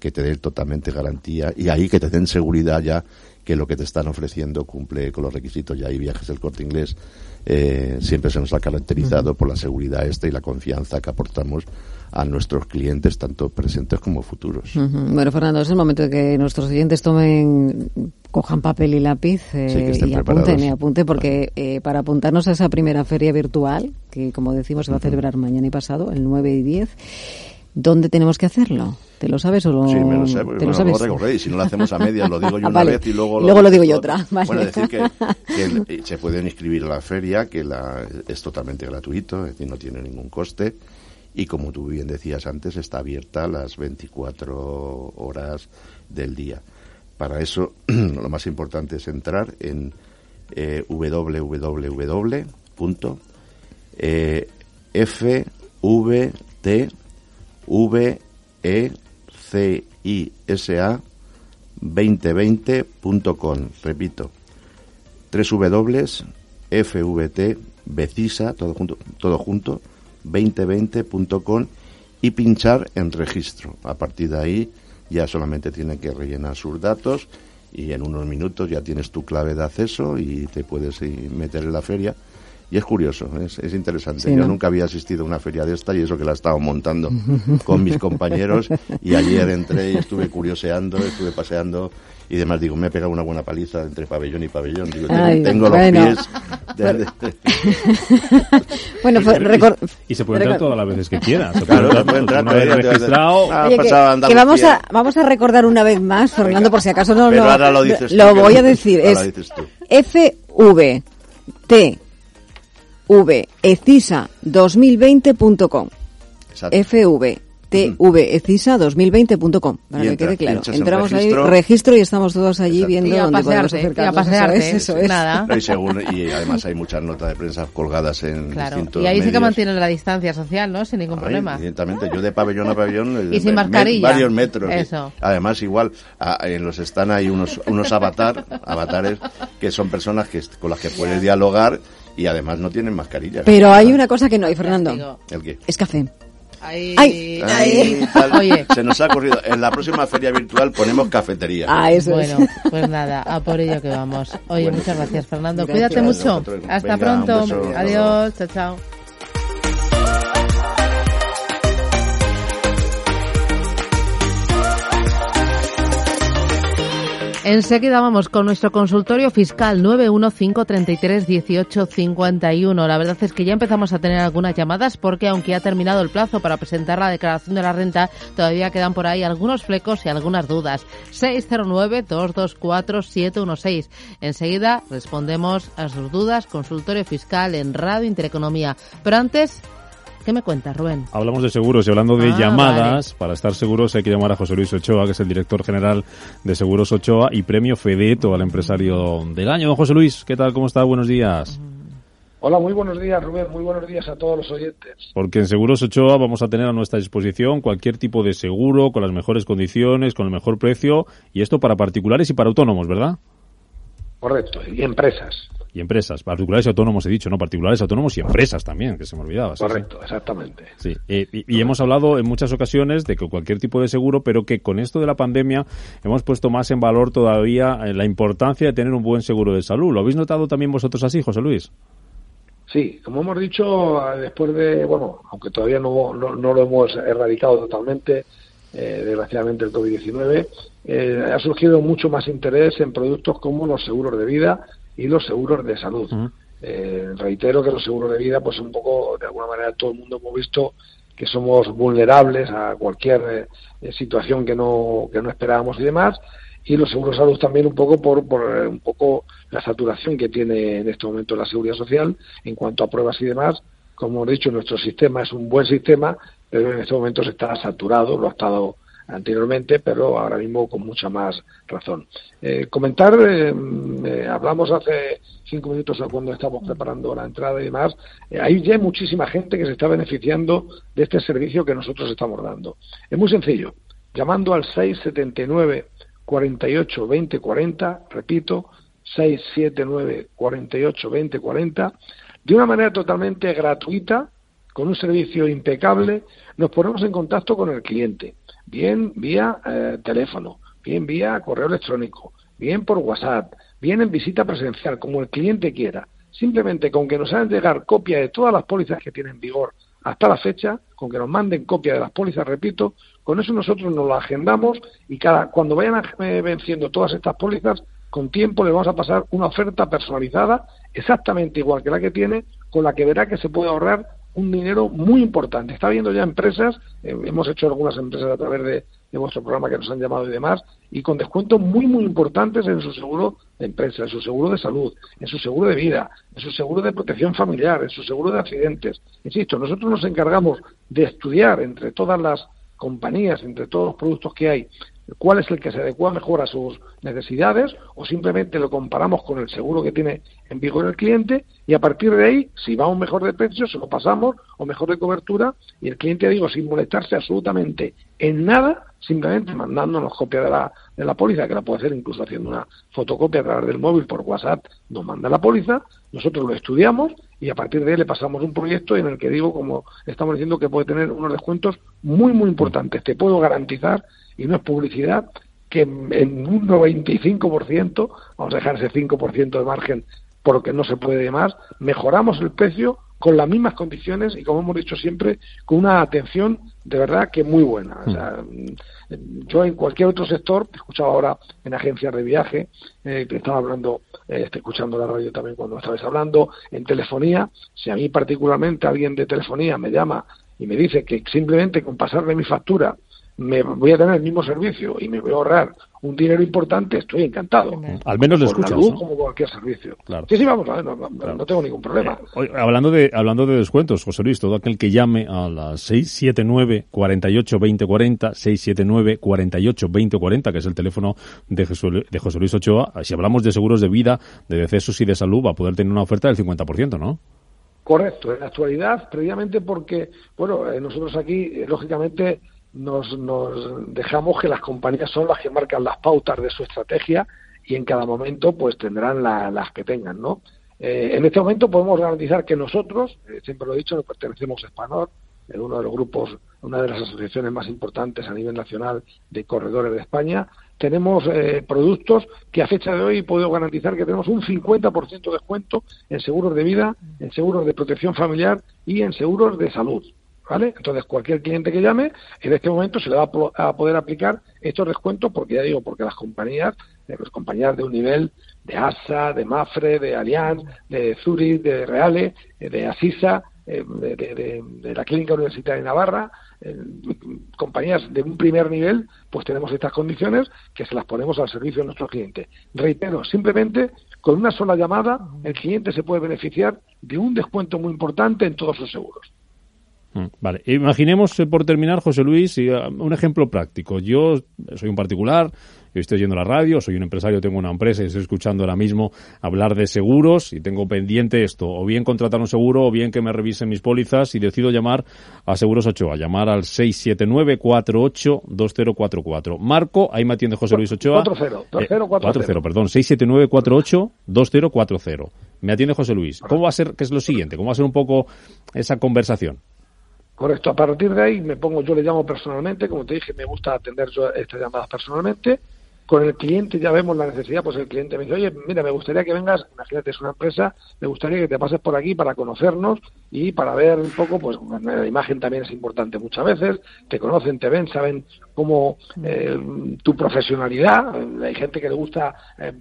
que te den totalmente garantía y ahí que te den seguridad ya que lo que te están ofreciendo cumple con los requisitos. Ya hay viajes del corte inglés, eh, siempre se nos ha caracterizado por la seguridad esta y la confianza que aportamos a nuestros clientes, tanto presentes como futuros. Bueno, Fernando, es el momento de que nuestros oyentes tomen, cojan papel y lápiz eh, Sí, y apunten, y apunten, porque eh, para apuntarnos a esa primera feria virtual, que como decimos se va a celebrar mañana y pasado, el 9 y 10, ¿dónde tenemos que hacerlo? ¿Te lo sabes o lo, Sí, me lo sé, te lo sabes? luego si no lo hacemos a medias, lo digo yo una vale. vez y luego Y luego lo digo yo otra, vale. Bueno, decir que, se pueden inscribir a la feria, que la, es totalmente gratuito, es decir, no tiene ningún coste, y como tú bien decías antes, está abierta las 24 horas del día. Para eso, lo más importante es entrar en eh, www. Eh, FVTVECISA 2020.com. Repito, www.fvtbecisa, todo junto, todo junto 2020.com y pinchar en registro. A partir de ahí ya solamente tienen que rellenar sus datos y en unos minutos ya tienes tu clave de acceso y te puedes meter en la feria. Y es curioso, es, es interesante. Sí, Yo nunca había asistido a una feria de esta y eso que la he estado montando con mis compañeros y ayer entré y estuve curioseando, estuve paseando y demás. Digo, me he pegado una buena paliza entre pabellón y pabellón. Digo, tengo, Ay, tengo los pies... de- de- Bueno, fue- Y- recor- y se puede entrar todas las veces que quiera. Se Claro, se puede entrar, una vez todavía te- registrado. Ah, Oye, que, vamos a vamos a recordar una vez más, Fernando, por si acaso no Pero lo, ahora lo dices tú, lo voy a decir. ahora Es. FV T V ECISA 2020.com. Exacto. FV TV ECISA 2020.com. Para Y que entra, quede claro. pinchas en Entramos registro. ahí, registro y estamos todos allí Exacto. viendo Y a dónde podemos pasearte, y a acercarnos. pasearte, Eso es, eso es. nada. No, y, según- y además hay muchas notas de prensa colgadas en Claro. distintos Y ahí sí que medios. mantienen la distancia social, ¿no? Sin ningún Ay, problema. Evidentemente, yo de pabellón a pabellón. eh, Y sin me- mascarilla. varios metros. Eso. Además, igual, a- en los están hay unos, unos avatar, avatares que son personas que, con las que puedes dialogar y además no tienen mascarilla. Pero hay una cosa que no hay, Fernando. ¿El qué? Es café. Ay, Ay. Oye. Se nos ha ocurrido. En la próxima feria virtual ponemos cafetería. Ah, eso es. Bueno, pues nada, a por ello que vamos. Oye, Bueno, muchas gracias, Fernando. Gracias. Cuídate mucho. Hasta Venga, pronto. Adiós. Chao, chao. Enseguida vamos con nuestro consultorio fiscal 915331851. La verdad es que ya empezamos a tener algunas llamadas porque aunque ha terminado el plazo para presentar la declaración de la renta, todavía quedan por ahí algunos flecos y algunas dudas. 609224716. Enseguida respondemos a sus dudas. Consultorio fiscal en Radio Intereconomía. Pero antes, ¿qué me cuentas, Rubén? Hablamos de seguros y hablando de Ah, llamadas, para estar seguros hay que llamar a José Luis Ochoa, que es el director general de Seguros Ochoa y premio Fedeto al empresario del año. Don José Luis, ¿qué tal? ¿Cómo está? Buenos días. Hola, muy buenos días, Rubén. Muy buenos días a todos los oyentes. Porque en Seguros Ochoa vamos a tener a nuestra disposición cualquier tipo de seguro, con las mejores condiciones, con el mejor precio, y esto para particulares y para autónomos, ¿verdad? Correcto. Y empresas. Y empresas, particulares y autónomos he dicho, ¿no? Particulares, autónomos y empresas también, que se me olvidaba. sí. Correcto, exactamente. Sí, eh, y, y hemos hablado en muchas ocasiones de que cualquier tipo de seguro, pero que con esto de la pandemia hemos puesto más en valor todavía eh, la importancia de tener un buen seguro de salud. ¿Lo habéis notado también vosotros así, José Luis? Sí, como hemos dicho, eh, después de, bueno, aunque todavía no, no, no lo hemos erradicado totalmente, eh, desgraciadamente el COVID-19, eh, ha surgido mucho más interés en productos como los seguros de vida y los seguros de salud. Eh, reitero que los seguros de vida, pues un poco, de alguna manera, todo el mundo hemos visto que somos vulnerables a cualquier eh, situación que no, que no esperábamos y demás. Y los seguros de salud también un poco por, por eh, un poco la saturación que tiene en este momento la seguridad social en cuanto a pruebas y demás. Como hemos dicho, nuestro sistema es un buen sistema, pero en este momento se está saturado, lo ha estado anteriormente, pero ahora mismo con mucha más razón. Eh, comentar, eh, eh, hablamos hace cinco minutos cuando estamos preparando la entrada y demás, hay ya muchísima gente que se está beneficiando de este servicio que nosotros estamos dando. Es muy sencillo, llamando al 679 48 20 40, repito, 679 48 20 40, de una manera totalmente gratuita, con un servicio impecable, nos ponemos en contacto con el cliente, bien vía eh, teléfono, bien vía correo electrónico, bien por WhatsApp, bien en visita presencial, como el cliente quiera. Simplemente con que nos hagan llegar copia de todas las pólizas que tienen vigor hasta la fecha, con que nos manden copia de las pólizas, repito, con eso nosotros nos lo agendamos y cada cuando vayan eh, venciendo todas estas pólizas, con tiempo le vamos a pasar una oferta personalizada, exactamente igual que la que tiene, con la que verá que se puede ahorrar un dinero muy importante. Está viendo ya empresas, eh, hemos hecho algunas empresas a través de, de, vuestro programa que nos han llamado y demás, y con descuentos muy, muy importantes en su seguro de empresa, en su seguro de salud, en su seguro de vida, en su seguro de protección familiar, en su seguro de accidentes. Insisto, nosotros nos encargamos de estudiar entre todas las compañías, entre todos los productos que hay, cuál es el que se adecua mejor a sus necesidades o simplemente lo comparamos con el seguro que tiene en vigor el cliente y a partir de ahí, si va un mejor de precio, se lo pasamos o mejor de cobertura y el cliente, digo, sin molestarse absolutamente en nada, simplemente mandándonos copia de la, de la póliza, que la puede hacer incluso haciendo una fotocopia a través del móvil por WhatsApp, nos manda la póliza, nosotros lo estudiamos y a partir de ahí le pasamos un proyecto en el que digo, como estamos diciendo, que puede tener unos descuentos muy, muy importantes. Te puedo garantizar, y no es publicidad, que en un 95%, vamos a dejar ese 5% de margen porque no se puede más, mejoramos el precio con las mismas condiciones y como hemos dicho siempre, con una atención de verdad que muy buena. O sea, yo en cualquier otro sector, he escuchado ahora en agencias de viaje, eh, que estaba hablando, eh, estoy escuchando la radio también cuando estabais hablando, en telefonía, si a mí particularmente alguien de telefonía me llama y me dice que simplemente con pasarle mi factura me voy a tener el mismo servicio y me voy a ahorrar un dinero importante, estoy encantado. Al menos lo escuchas, luz, ¿no? como cualquier servicio. Claro. Sí, sí, vamos, a ver, no, no- no tengo ningún problema. Oye, hablando de hablando de descuentos, José Luis, todo aquel que llame a las 679 48 20 40, 679 48 20 40, que es el teléfono de, Jesús- de José Luis Ochoa, si hablamos de seguros de vida, de decesos y de salud, va a poder tener una oferta del 50%, ¿no? Correcto, en la actualidad, previamente porque, bueno, eh, nosotros aquí, eh, lógicamente, nos, nos dejamos que las compañías son las que marcan las pautas de su estrategia y en cada momento, pues tendrán la- las que tengan, ¿no? Eh, en este momento podemos garantizar que nosotros, eh, siempre lo he dicho, pertenecemos a Spanor, en uno de los grupos, una de las asociaciones más importantes a nivel nacional de corredores de España, tenemos eh, productos que a fecha de hoy puedo garantizar que tenemos un 50% de descuento en seguros de vida, en seguros de protección familiar y en seguros de salud. ¿Vale? Entonces, cualquier cliente que llame, en este momento se le va a, poder aplicar estos descuentos, porque ya digo, porque las compañías, las eh, compañías de un nivel de ASA, de Mafre, de Allianz, de Zurich, de Reale, eh, de Asisa, de, la Clínica Universitaria de Navarra, compañías de un primer nivel, pues tenemos estas condiciones que se las ponemos al servicio de nuestros clientes. Reitero, simplemente con una sola llamada el cliente se puede beneficiar de un descuento muy importante en todos sus seguros. Mm, vale, imaginemos eh, por terminar, José Luis, ah, un ejemplo práctico. Yo soy un particular, yo estoy oyendo la radio, soy un empresario, tengo una empresa y estoy escuchando ahora mismo hablar de seguros y tengo pendiente esto, o bien contratar un seguro o bien que me revisen mis pólizas y decido llamar a Seguros 8A, llamar al 679-48-2044. Marco, ahí me atiende José Luis Ochoa. 40, 40, eh, perdón, 679-48-2040. Me atiende José Luis. ¿Cómo va a ser, qué es lo siguiente? ¿Cómo va a ser un poco esa conversación? Correcto, a partir de ahí me pongo, yo le llamo personalmente, como te dije, me gusta atender yo estas llamadas personalmente, con el cliente ya vemos la necesidad, pues el cliente me dice, oye, mira, me gustaría que vengas, imagínate, es una empresa, me gustaría que te pases por aquí para conocernos y para ver un poco, pues la imagen también es importante muchas veces, te conocen, te ven, saben cómo eh, tu profesionalidad, hay gente que le gusta eh,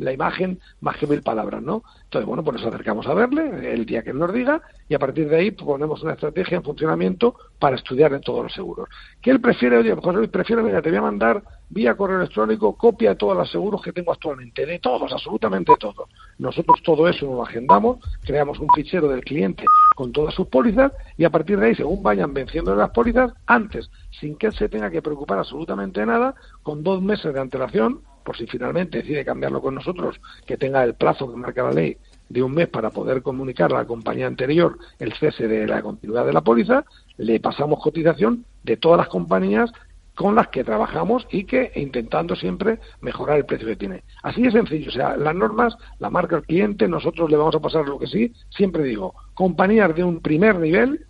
la imagen más que mil palabras, ¿no? Entonces, bueno, pues nos acercamos a verle el día que nos diga y a partir de ahí ponemos una estrategia en funcionamiento para estudiar en todos los seguros. Que él prefiere, oye, José Luis, prefiere, mira, te voy a mandar vía correo electrónico copia de todos los seguros que tengo actualmente, de todos, absolutamente todos. Nosotros todo eso lo agendamos, creamos un fichero del cliente con todas sus pólizas y a partir de ahí, según vayan venciendo las pólizas, antes, sin que él se tenga que preocupar absolutamente nada, con dos meses de antelación, por si finalmente decide cambiarlo con nosotros, que tenga el plazo que marca la ley de un mes para poder comunicar a la compañía anterior el cese de la continuidad de la póliza, le pasamos cotización de todas las compañías con las que trabajamos y que intentando siempre mejorar el precio que tiene. Así de sencillo, o sea, las normas la marca el cliente, nosotros le vamos a pasar lo que sí, siempre digo, compañías de un primer nivel,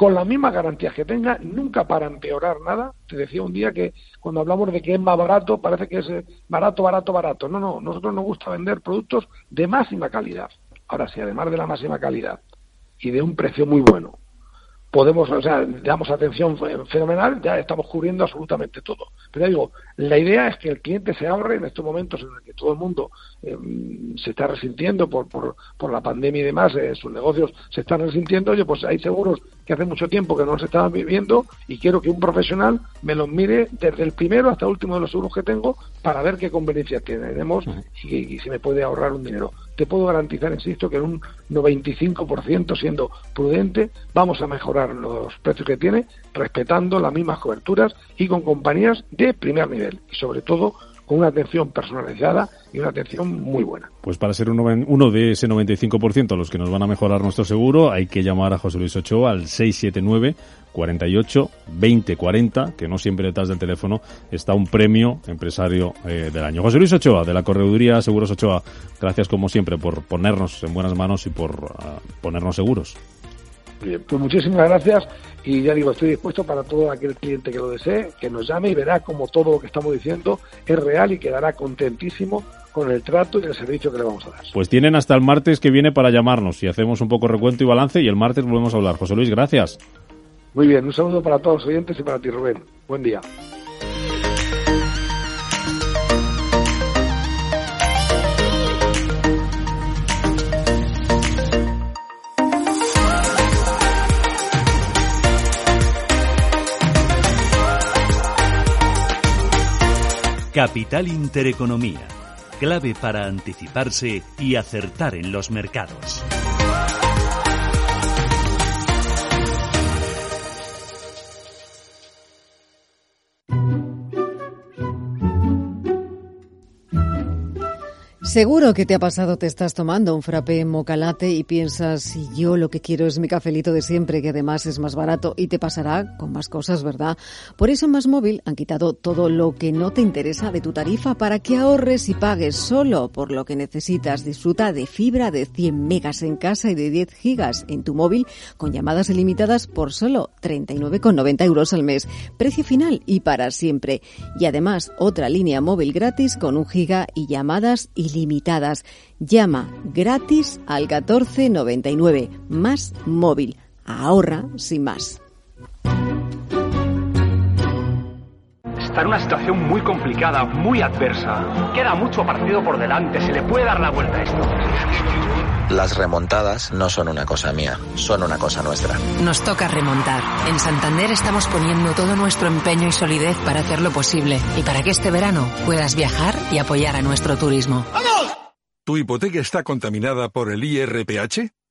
con las mismas garantías que tenga, nunca para empeorar nada. Te decía un día que cuando hablamos de que es más barato, parece que es eh, barato, barato, barato. No, no, nosotros nos gusta vender productos de máxima calidad. Ahora, si además de la máxima calidad y de un precio muy bueno, podemos, o sea, damos atención fenomenal, ya estamos cubriendo absolutamente todo. Pero digo, la idea es que el cliente se ahorre en estos momentos en los que todo el mundo eh, se está resintiendo por, por, por, la pandemia y demás, eh, sus negocios se están resintiendo, oye, pues hay seguros que hace mucho tiempo que no se estaban viviendo y quiero que un profesional me los mire desde el primero hasta el último de los seguros que tengo para ver qué conveniencias tenemos y, y si me puede ahorrar un dinero te puedo garantizar, insisto, que en un 95% siendo prudente vamos a mejorar los precios que tiene, respetando las mismas coberturas y con compañías de primer nivel y sobre todo con una atención personalizada y una atención muy buena. Pues para ser uno, de ese 95% a los que nos van a mejorar nuestro seguro, hay que llamar a José Luis Ochoa al 679 48 20 40, que no siempre detrás del teléfono está un premio empresario eh, del año. José Luis Ochoa, de la Correduría Seguros Ochoa, gracias como siempre por ponernos en buenas manos y por ah, ponernos seguros. pues muchísimas gracias y ya digo, estoy dispuesto para todo aquel cliente que lo desee, que nos llame y verá como todo lo que estamos diciendo es real y quedará contentísimo con el trato y el servicio que le vamos a dar. Pues tienen hasta el martes que viene para llamarnos y hacemos un poco recuento y balance y el martes volvemos a hablar. José Luis, gracias. Muy bien, un saludo para todos los oyentes y para ti, Rubén. Buen día. Capital Intereconomía, clave para anticiparse y acertar en los mercados. Seguro que te ha pasado, te estás tomando un frappé mocalate y piensas, si yo lo que quiero es mi cafelito de siempre, que además es más barato, y te pasará con más cosas, ¿verdad? Por eso en Más Móvil han quitado todo lo que no te interesa de tu tarifa para que ahorres y pagues solo por lo que necesitas. Disfruta de fibra de 100 megas en casa y de 10 gigas en tu móvil con llamadas ilimitadas por solo 39,90 euros al mes. Precio final y para siempre. Y además otra línea móvil gratis con un giga y llamadas ilimitadas limitadas. Llama gratis al 1499 más móvil. Ahorra sin más. Está en una situación muy complicada, muy adversa. Queda mucho partido por delante, se le puede dar la vuelta a esto. Las remontadas no son una cosa mía, son una cosa nuestra. Nos toca remontar. En Santander estamos poniendo todo nuestro empeño y solidez para hacerlo posible y para que este verano puedas viajar y apoyar a nuestro turismo. ¡Vamos! ¿Tu hipoteca está contaminada por el IRPH?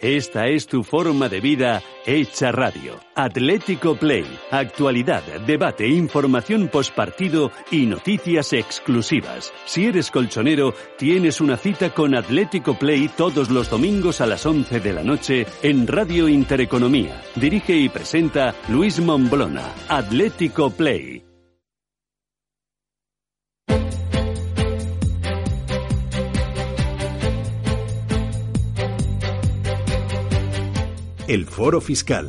Esta es tu forma de vida hecha radio. Atlético Play. Actualidad, debate, información postpartido y noticias exclusivas. Si eres colchonero, tienes una cita con Atlético Play todos los domingos a las 11 de la noche en Radio Intereconomía. Dirige y presenta Luis Momblona. Atlético Play. El Foro Fiscal.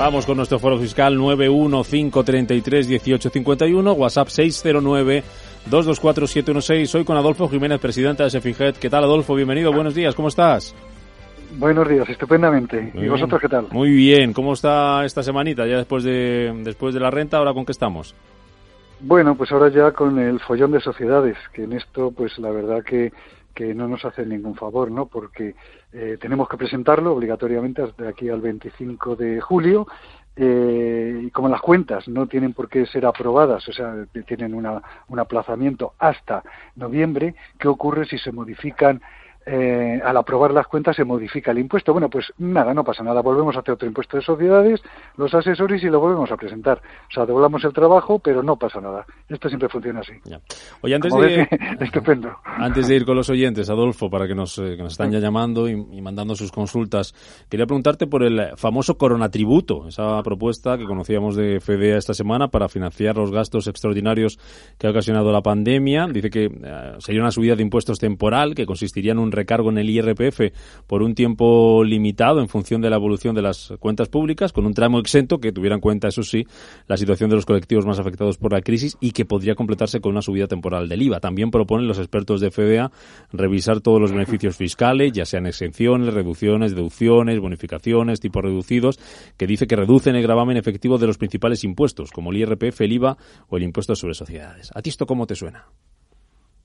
Vamos con nuestro foro fiscal 915331851, WhatsApp 609 224716. Hoy con Adolfo Jiménez, presidente de SEFIGET. ¿Qué tal, Adolfo? Bienvenido, buenos días, ¿cómo estás? Buenos días, estupendamente. ¿Y vosotros qué tal? Muy bien, ¿cómo está esta semanita ya después de, después de la renta? ¿Ahora con qué estamos? Bueno, pues ahora ya con el follón de sociedades, que en esto, pues la verdad que que no nos hace ningún favor, ¿no? Porque eh, tenemos que presentarlo obligatoriamente hasta aquí al 25 de julio eh, y como las cuentas no tienen por qué ser aprobadas, o sea, tienen una, un aplazamiento hasta noviembre, ¿qué ocurre si se modifican eh, al aprobar las cuentas se modifica el impuesto. Bueno, pues nada, no pasa nada. Volvemos a hacer otro impuesto de sociedades, los asesores y lo volvemos a presentar. O sea, doblamos el trabajo, pero no pasa nada. Esto siempre funciona así. Oye, antes de, estupendo. antes de ir con los oyentes, Adolfo, para que nos, eh, que nos están ya llamando y, mandando sus consultas, quería preguntarte por el famoso coronatributo, esa propuesta que conocíamos de FEDEA esta semana para financiar los gastos extraordinarios que ha ocasionado la pandemia. Dice que eh, sería una subida de impuestos temporal que consistiría en un recargo en el IRPF por un tiempo limitado en función de la evolución de las cuentas públicas, con un tramo exento que tuviera en cuenta, eso sí, la situación de los colectivos más afectados por la crisis y que podría completarse con una subida temporal del IVA. También proponen los expertos de FDA revisar todos los beneficios fiscales, ya sean exenciones, reducciones, deducciones, bonificaciones, tipos reducidos, que dice que reducen el gravamen efectivo de los principales impuestos, como el IRPF, el IVA o el impuesto sobre sociedades. ¿A ti esto cómo te suena?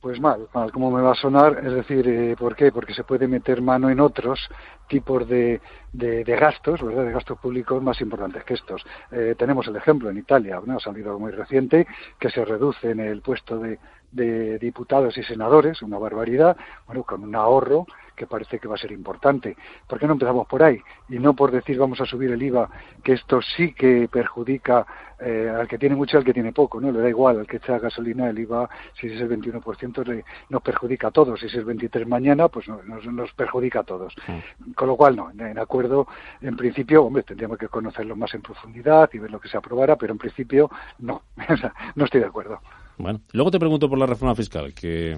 Pues mal, mal, ¿cómo me va a sonar? Es decir, eh, ¿por qué? Porque se puede meter mano en otros tipos de, de, gastos, ¿verdad? De gastos públicos más importantes que estos. Eh, tenemos el ejemplo en Italia, ¿no? ha salido muy reciente, que se reduce en el puesto de, de diputados y senadores, una barbaridad, bueno, con un ahorro que parece que va a ser importante. ¿Por qué no empezamos por ahí? Y no por decir vamos a subir el IVA, que esto sí que perjudica eh, al que tiene mucho y al que tiene poco, ¿no? Le da igual, al que echa gasolina el IVA, si es el 21%, le, nos perjudica a todos. Si es el 23 mañana, pues nos, nos perjudica a todos. Con lo cual, no, en acuerdo, en principio, hombre, tendríamos que conocerlo más en profundidad y ver lo que se aprobara, pero en principio, no, no estoy de acuerdo. Bueno, luego te pregunto por la reforma fiscal, que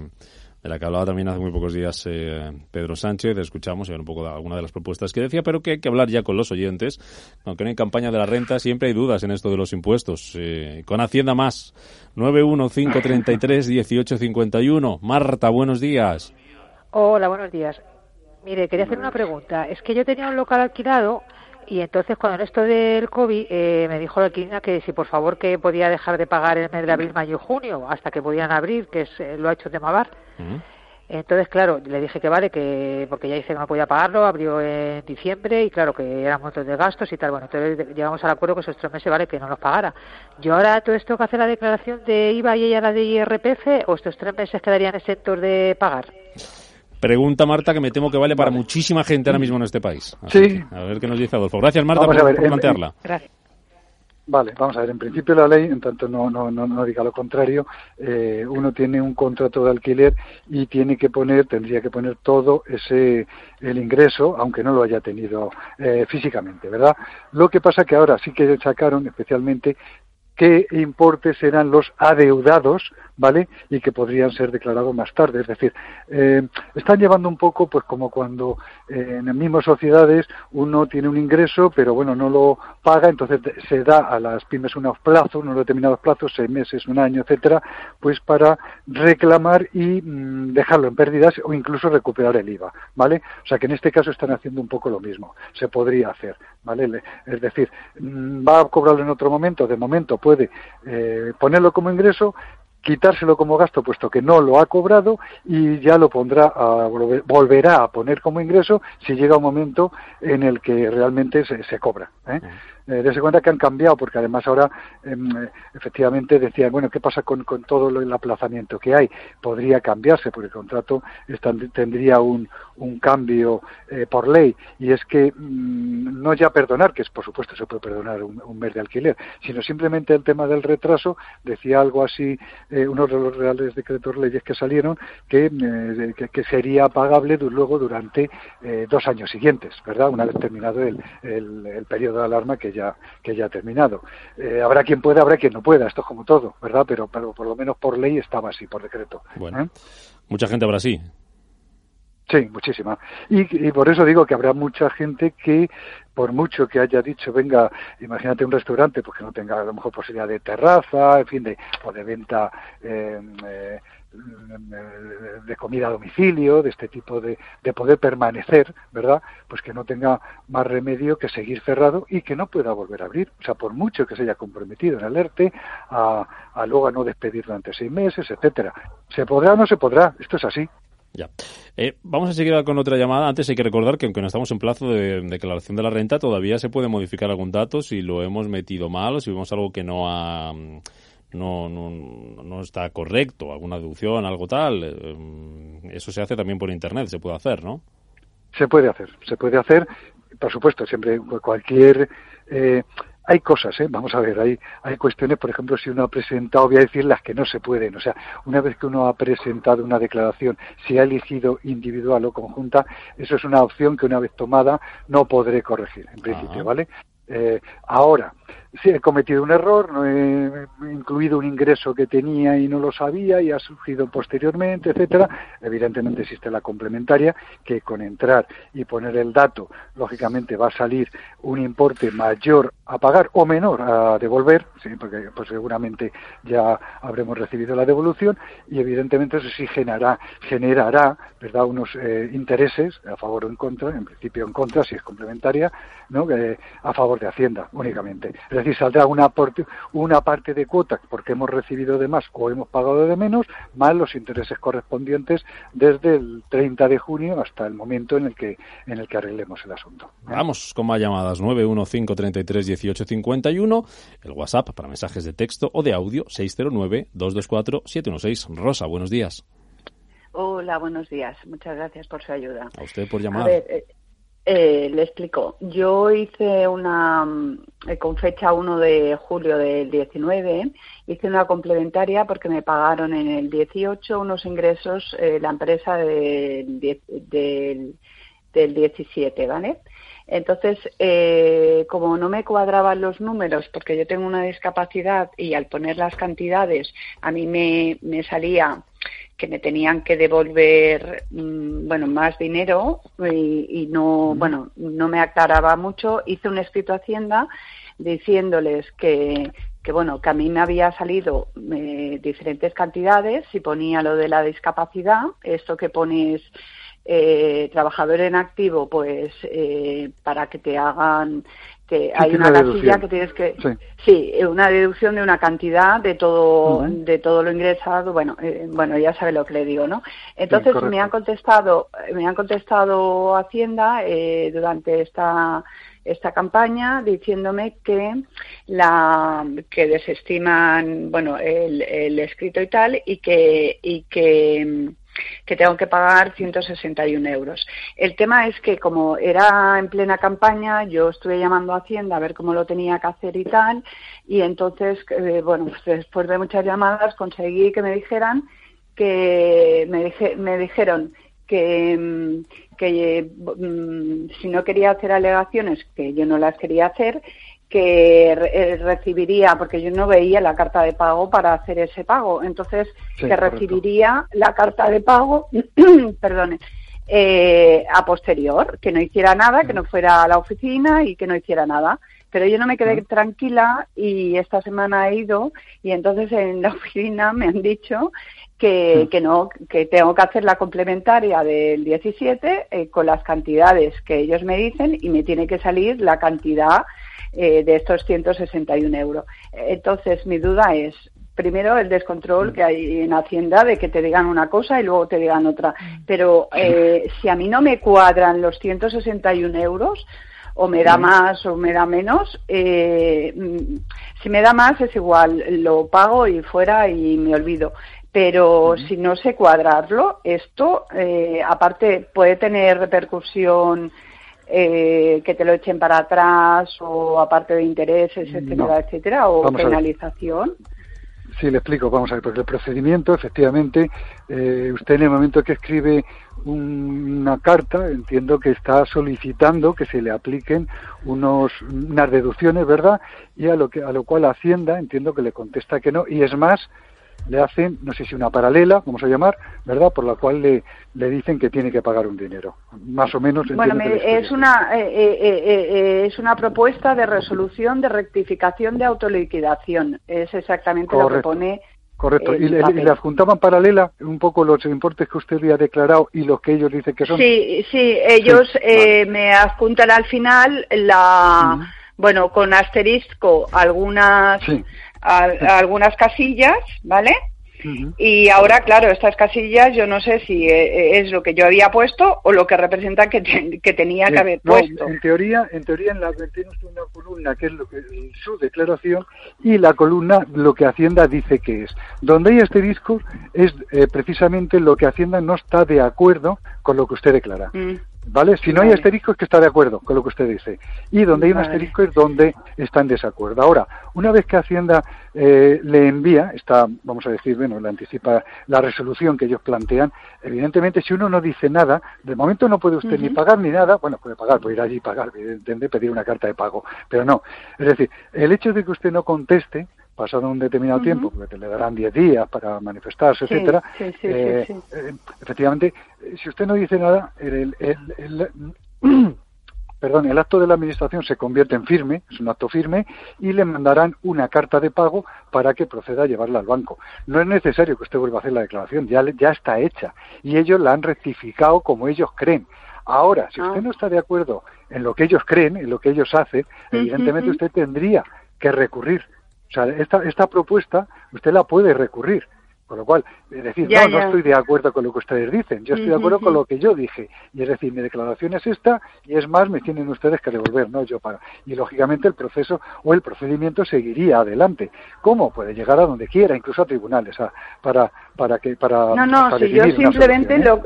de la que hablaba también hace muy pocos días eh, Pedro Sánchez, escuchamos y un poco de alguna de las propuestas que decía, pero que hay que hablar ya con los oyentes, aunque no hay campaña de la renta, siempre hay dudas en esto de los impuestos. Eh, con Hacienda más, 915331851. Marta, buenos días. Hola, buenos días. Mire, quería hacer una pregunta. Es que yo tenía un local alquilado y entonces cuando en esto del COVID eh, me dijo la alquilina que si por favor que podía dejar de pagar el mes de abril, mayo y junio hasta que podían abrir, que es, eh, lo ha hecho Temabar. Entonces, claro, le dije que vale, que porque ya dice que no podía pagarlo, abrió en diciembre y claro que eran montos de gastos y tal. Bueno, entonces llegamos al acuerdo que esos tres meses vale que no los pagara. Yo ahora todo esto que hace la declaración de IVA y ella la de IRPF o estos tres meses quedarían exentos de pagar. Pregunta Marta que me temo que vale para muchísima gente ahora mismo en este país. sí. a ver qué nos dice Adolfo. Gracias Marta por, plantearla. Gracias. Vale, vamos a ver. En principio la ley, en tanto no, no, no, diga lo contrario, eh, uno tiene un contrato de alquiler y tiene que poner, tendría que poner todo ese el ingreso, aunque no lo haya tenido eh, físicamente, ¿verdad? Lo que pasa que ahora sí que sacaron especialmente qué importes eran los adeudados ¿vale? Y que podrían ser declarados más tarde. Es decir, eh, están llevando un poco, pues como cuando eh, en las mismas sociedades uno tiene un ingreso, pero bueno, no lo paga, entonces se da a las pymes unos plazos, unos determinados plazos, seis meses, un año, etcétera, pues para reclamar y mm, dejarlo en pérdidas o incluso recuperar el IVA, ¿vale? O sea que en este caso están haciendo un poco lo mismo. Se podría hacer, ¿vale? Es decir, mm, va a cobrarlo en otro momento, de momento puede eh, ponerlo como ingreso, quitárselo como gasto puesto que no lo ha cobrado y ya lo pondrá a, volverá a poner como ingreso si llega un momento en el que realmente se, se cobra. ¿eh? Eh, dése cuenta que han cambiado, porque además ahora em, efectivamente decían, bueno, ¿qué pasa con, con, todo el aplazamiento que hay? Podría cambiarse, porque el contrato tendría un, un cambio eh, por ley, y es que mm, no ya perdonar, que es por supuesto se puede perdonar un, mes de alquiler, sino simplemente el tema del retraso, decía algo así, eh, uno de los reales decretos leyes que salieron, que, eh, que, sería pagable luego durante dos años siguientes, ¿verdad? Una vez terminado el, el, el periodo de alarma que ya, que ya ha terminado. Eh, habrá quien pueda, habrá quien no pueda, esto es como todo, ¿verdad? Pero, pero por lo menos por ley estaba así, por decreto. Bueno, ¿eh? mucha gente habrá así. Sí, muchísima. Y, por eso digo que habrá mucha gente que, por mucho que haya dicho, venga, imagínate un restaurante, pues que no tenga a lo mejor posibilidad de terraza, en fin, de, o de venta eh, eh de comida a domicilio, de este tipo de, de, poder permanecer, ¿verdad? Pues que no tenga más remedio que seguir cerrado y que no pueda volver a abrir. O sea, por mucho que se haya comprometido en alerte a, a luego a no despedir durante seis meses, etcétera. ¿Se podrá o no se podrá? Esto es así. Ya. Eh, vamos a seguir con otra llamada. Antes hay que recordar que aunque no estamos en plazo de declaración de la renta, todavía se puede modificar algún dato si lo hemos metido mal o si vemos algo que no ha no, no, no está correcto, alguna deducción, algo tal, eh, eso se hace también por Internet, se puede hacer, ¿no? Se puede hacer, se puede hacer, por supuesto, siempre cualquier... Eh, hay cosas, ¿eh? vamos a ver, hay, hay cuestiones, por ejemplo, si uno ha presentado, voy a decir las que no se pueden, o sea, una vez que uno ha presentado una declaración, si ha elegido individual o conjunta, eso es una opción que una vez tomada no podré corregir, en principio, ¿vale? Eh, ahora, si he cometido un error, no he incluido un ingreso que tenía y no lo sabía y ha surgido posteriormente, etcétera. Evidentemente existe la complementaria que con entrar y poner el dato, lógicamente va a salir un importe mayor a pagar o menor a devolver, ¿sí? porque pues seguramente ya habremos recibido la devolución y evidentemente eso sí generará, generará ¿verdad? unos eh, intereses a favor o en contra, en principio en contra si es complementaria, ¿no? a favor de Hacienda únicamente. Es decir, saldrá una, una parte de cuota porque hemos recibido de más o hemos pagado de menos, más los intereses correspondientes desde el 30 de junio hasta el momento en el que, en el que arreglemos el asunto. Vamos con más llamadas. 915331851, el WhatsApp para mensajes de texto o de audio 609-224-716. Rosa, buenos días. Hola, buenos días. Muchas gracias por su ayuda. A usted por llamar. Eh, eh, le explico. Yo hice una, eh, con fecha 1 de julio del 19, hice una complementaria porque me pagaron en el 18 unos ingresos la empresa del, del, del 17, ¿vale? Entonces, eh, como no me cuadraban los números, porque yo tengo una discapacidad y al poner las cantidades a mí me salía que me tenían que devolver mm, bueno más dinero y, no bueno no me aclaraba mucho. Hice un escrito a Hacienda diciéndoles que que bueno que a mí me había salido eh, diferentes cantidades. Y ponía lo de la discapacidad esto que pones eh, trabajador en activo, pues eh, para que te hagan que hay una, casilla que tienes que sí. una deducción de una cantidad de todo de todo lo ingresado. Bueno eh, bueno ya sabe lo que le digo no entonces me han contestado me han contestado hacienda eh, durante esta esta campaña diciéndome que la que desestiman bueno el, el escrito y tal y que y que que tengo que pagar 161 euros. El tema es que como era en plena campaña, yo estuve llamando a Hacienda a ver cómo lo tenía que hacer y tal, y entonces, eh, bueno, pues después de muchas llamadas conseguí que me dijeran que me, dijeron que, mm, que mm, si no quería hacer alegaciones, que yo no las quería hacer, que eh, recibiría, porque yo no veía la carta de pago para hacer ese pago, entonces que recibiría la carta de pago, perdone, eh, a posterior, que no hiciera nada, que no fuera a la oficina y que no hiciera nada. Pero yo no me quedé tranquila y esta semana he ido y entonces en la oficina me han dicho que, que no, que tengo que hacer la complementaria del 17 eh, con las cantidades que ellos me dicen y me tiene que salir la cantidad eh, de estos 161 euros. Entonces, mi duda es, primero, el descontrol que hay en Hacienda de que te digan una cosa y luego te digan otra. Pero eh, si a mí no me cuadran los 161 euros, o me da más o me da menos. Eh, mm, si me da más es igual, lo pago y fuera y me olvido. Pero si no sé cuadrarlo, esto, aparte, puede tener repercusión eh, que te lo echen para atrás o aparte de intereses, etcétera, etcétera, o penalización. Sí, le explico, vamos a ver, porque el procedimiento, efectivamente, eh, usted en el momento que escribe una carta, entiendo que está solicitando que se le apliquen unos, unas deducciones, ¿verdad? Y a lo, que, a lo cual Hacienda, entiendo que le contesta que no, y es más, le hacen, no sé si una paralela, vamos a llamar, ¿verdad? Por la cual le, le dicen que tiene que pagar un dinero. Más o menos. Bueno, es una, eh, eh, eh, es una propuesta de resolución de rectificación de autoliquidación. Es exactamente lo que pone. Correcto. ¿Y le, le, adjuntaban paralela un poco los importes que usted había declarado y los que ellos dicen que son? Sí, sí, ellos me adjuntan al final la. Bueno, con asterisco algunas algunas casillas, ¿vale? Y ahora, claro, estas casillas yo no sé si eh, eh, es lo que yo había puesto o lo que representa que, que tenía que haber puesto. En teoría, en teoría en la tiene una columna que es lo que su declaración y la columna lo que Hacienda dice que es. Donde hay este disco es eh, precisamente lo que Hacienda no está de acuerdo con lo que usted declara. Mm. ¿Vale? Si no hay asterisco es que está de acuerdo con lo que usted dice. Y donde hay un asterisco es donde está en desacuerdo. Ahora, una vez que Hacienda eh, le envía, está, vamos a decir, bueno, le anticipa la resolución que ellos plantean, evidentemente si uno no dice nada, de momento no puede usted ni pagar ni nada, bueno, puede pagar, puede ir allí y pagar, evidentemente pedir una carta de pago, pero no. Es decir, el hecho de que usted no conteste, pasado un determinado tiempo, porque le darán 10 días para manifestarse, etcétera, eh, eh, efectivamente, si usted no dice nada, el, el, perdón, el acto de la administración se convierte en firme, es un acto firme, y le mandarán una carta de pago para que proceda a llevarla al banco. No es necesario que usted vuelva a hacer la declaración, ya, ya está hecha, y ellos la han rectificado como ellos creen. Ahora, si usted ah. no está de acuerdo en lo que ellos creen, en lo que ellos hacen, evidentemente usted tendría que recurrir. O sea, esta, esta propuesta usted la puede recurrir. Con lo cual, es decir, no, no estoy de acuerdo con lo que ustedes dicen, yo estoy de acuerdo con lo que yo dije. Y es decir, mi declaración es esta y es más, me tienen ustedes que devolver, no yo para. Y lógicamente el proceso o el procedimiento seguiría adelante. ¿Cómo? Puede llegar a donde quiera, incluso a tribunales, para, para que, para. No, no, si yo simplemente ¿eh? lo,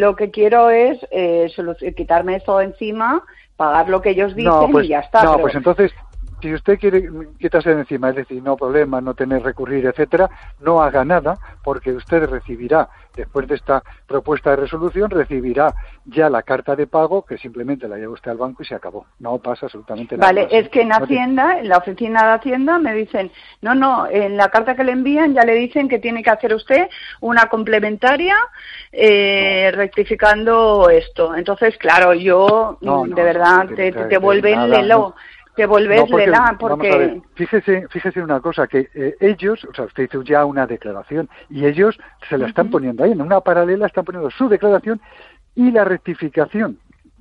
lo que quiero es eh, quitarme eso encima, pagar lo que ellos dicen y pues, ya está. No, pues entonces si usted quiere quitarse de encima, es decir, no problema, no tener recurrir, etcétera, no haga nada, porque usted recibirá, después de esta propuesta de resolución, recibirá ya la carta de pago que simplemente la lleva usted al banco y se acabó. No pasa absolutamente nada. Vale, es que en Hacienda, en la oficina de Hacienda, me dicen, no, no, en la carta que le envían ya le dicen que tiene que hacer usted una complementaria eh, rectificando esto. Entonces, claro, yo de verdad te, te, vuelven lelo devolverle porque... fíjese, fíjese una cosa, que eh, ellos, o sea, usted hizo ya una declaración y ellos se la están poniendo ahí, en una paralela están poniendo su declaración y la rectificación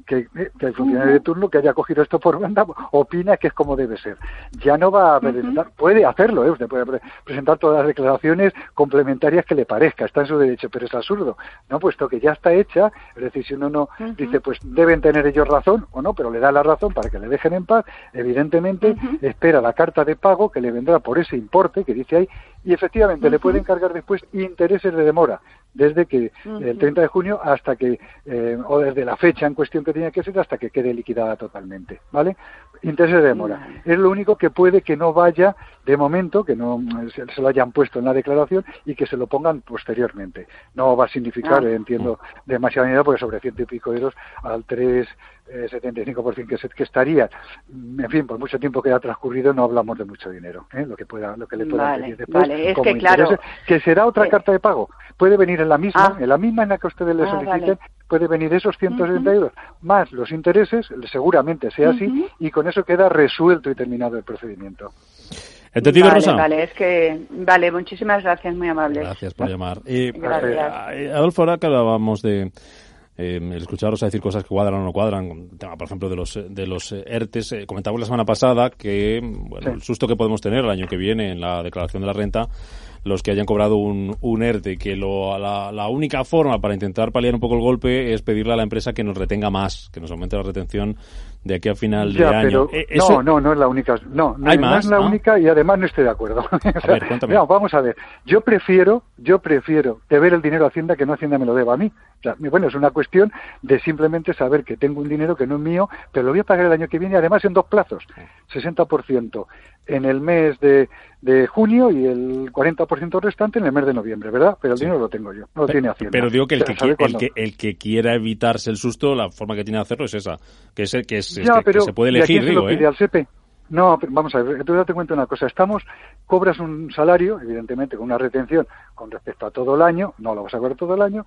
que, eh, el funcionario de turno que haya cogido esto por banda opina que es como debe ser. Ya no va a presentar, puede hacerlo, ¿eh? usted puede presentar todas las declaraciones complementarias que le parezca, está en su derecho, pero es absurdo, ¿no? Puesto que ya está hecha, es decir, si uno no dice, pues deben tener ellos razón o no, pero le da la razón para que le dejen en paz, evidentemente espera la carta de pago que le vendrá por ese importe que dice ahí y efectivamente le pueden cargar después intereses de demora desde que el 30 de junio hasta que eh, o desde la fecha en cuestión que tenía que ser hasta que quede liquidada totalmente, ¿vale? Intereses de demora. Es lo único que puede que no vaya de momento, que no se, lo hayan puesto en la declaración y que se lo pongan posteriormente. No va a significar, ah. entiendo, demasiada dinero porque sobre ciento y pico euros al 3 75% que, que estaría. En fin, por mucho tiempo que haya transcurrido no hablamos de mucho dinero, ¿eh? lo que pueda lo que le pueda pedir después. Vale, es que claro, que será otra eh, carta de pago. Puede venir en la misma, ah. en la misma en la que ustedes le ah, soliciten, puede venir esos 170 euros más los intereses, seguramente sea así, y con eso queda resuelto y terminado el procedimiento. ¿Entendido, vale, Rosa? Vale, es que, vale, muchísimas gracias, muy amable. Gracias por llamar. Eh, Adolfo, ahora que hablábamos de, eh, escucharos a decir cosas que cuadran o no cuadran, tema, por ejemplo, de los, de los ERTES. Eh, comentamos la semana pasada que, bueno, el susto que podemos tener el año que viene en la declaración de la renta los que hayan cobrado un, un ERTE, que lo, la, la, única forma para intentar paliar un poco el golpe es pedirle a la empresa que nos retenga más, que nos aumente la retención de aquí a final de año. Eh, no, no, no es la única. No, no, es la única y además no estoy de acuerdo. vamos a ver. Yo prefiero, yo prefiero deber el dinero a Hacienda que no Hacienda me lo deba a mí. bueno, es una cuestión de simplemente saber que tengo un dinero que no es mío, pero lo voy a pagar el año que viene, además en dos plazos. 60% en el mes de, de junio y el 40% restante en el mes de noviembre, ¿verdad? Pero el dinero lo tengo yo, no lo tiene Hacienda. Pero digo que el que, el que, el, que, quiera evitarse el susto, la forma que tiene de hacerlo es esa, que es, que, es, que, se puede elegir, digo, se lo pide ¿eh? al SEPE? No, vamos a ver, te cuento una cosa. Estamos, cobras un salario, evidentemente con una retención con respecto a todo el año, no lo vas a cobrar todo el año,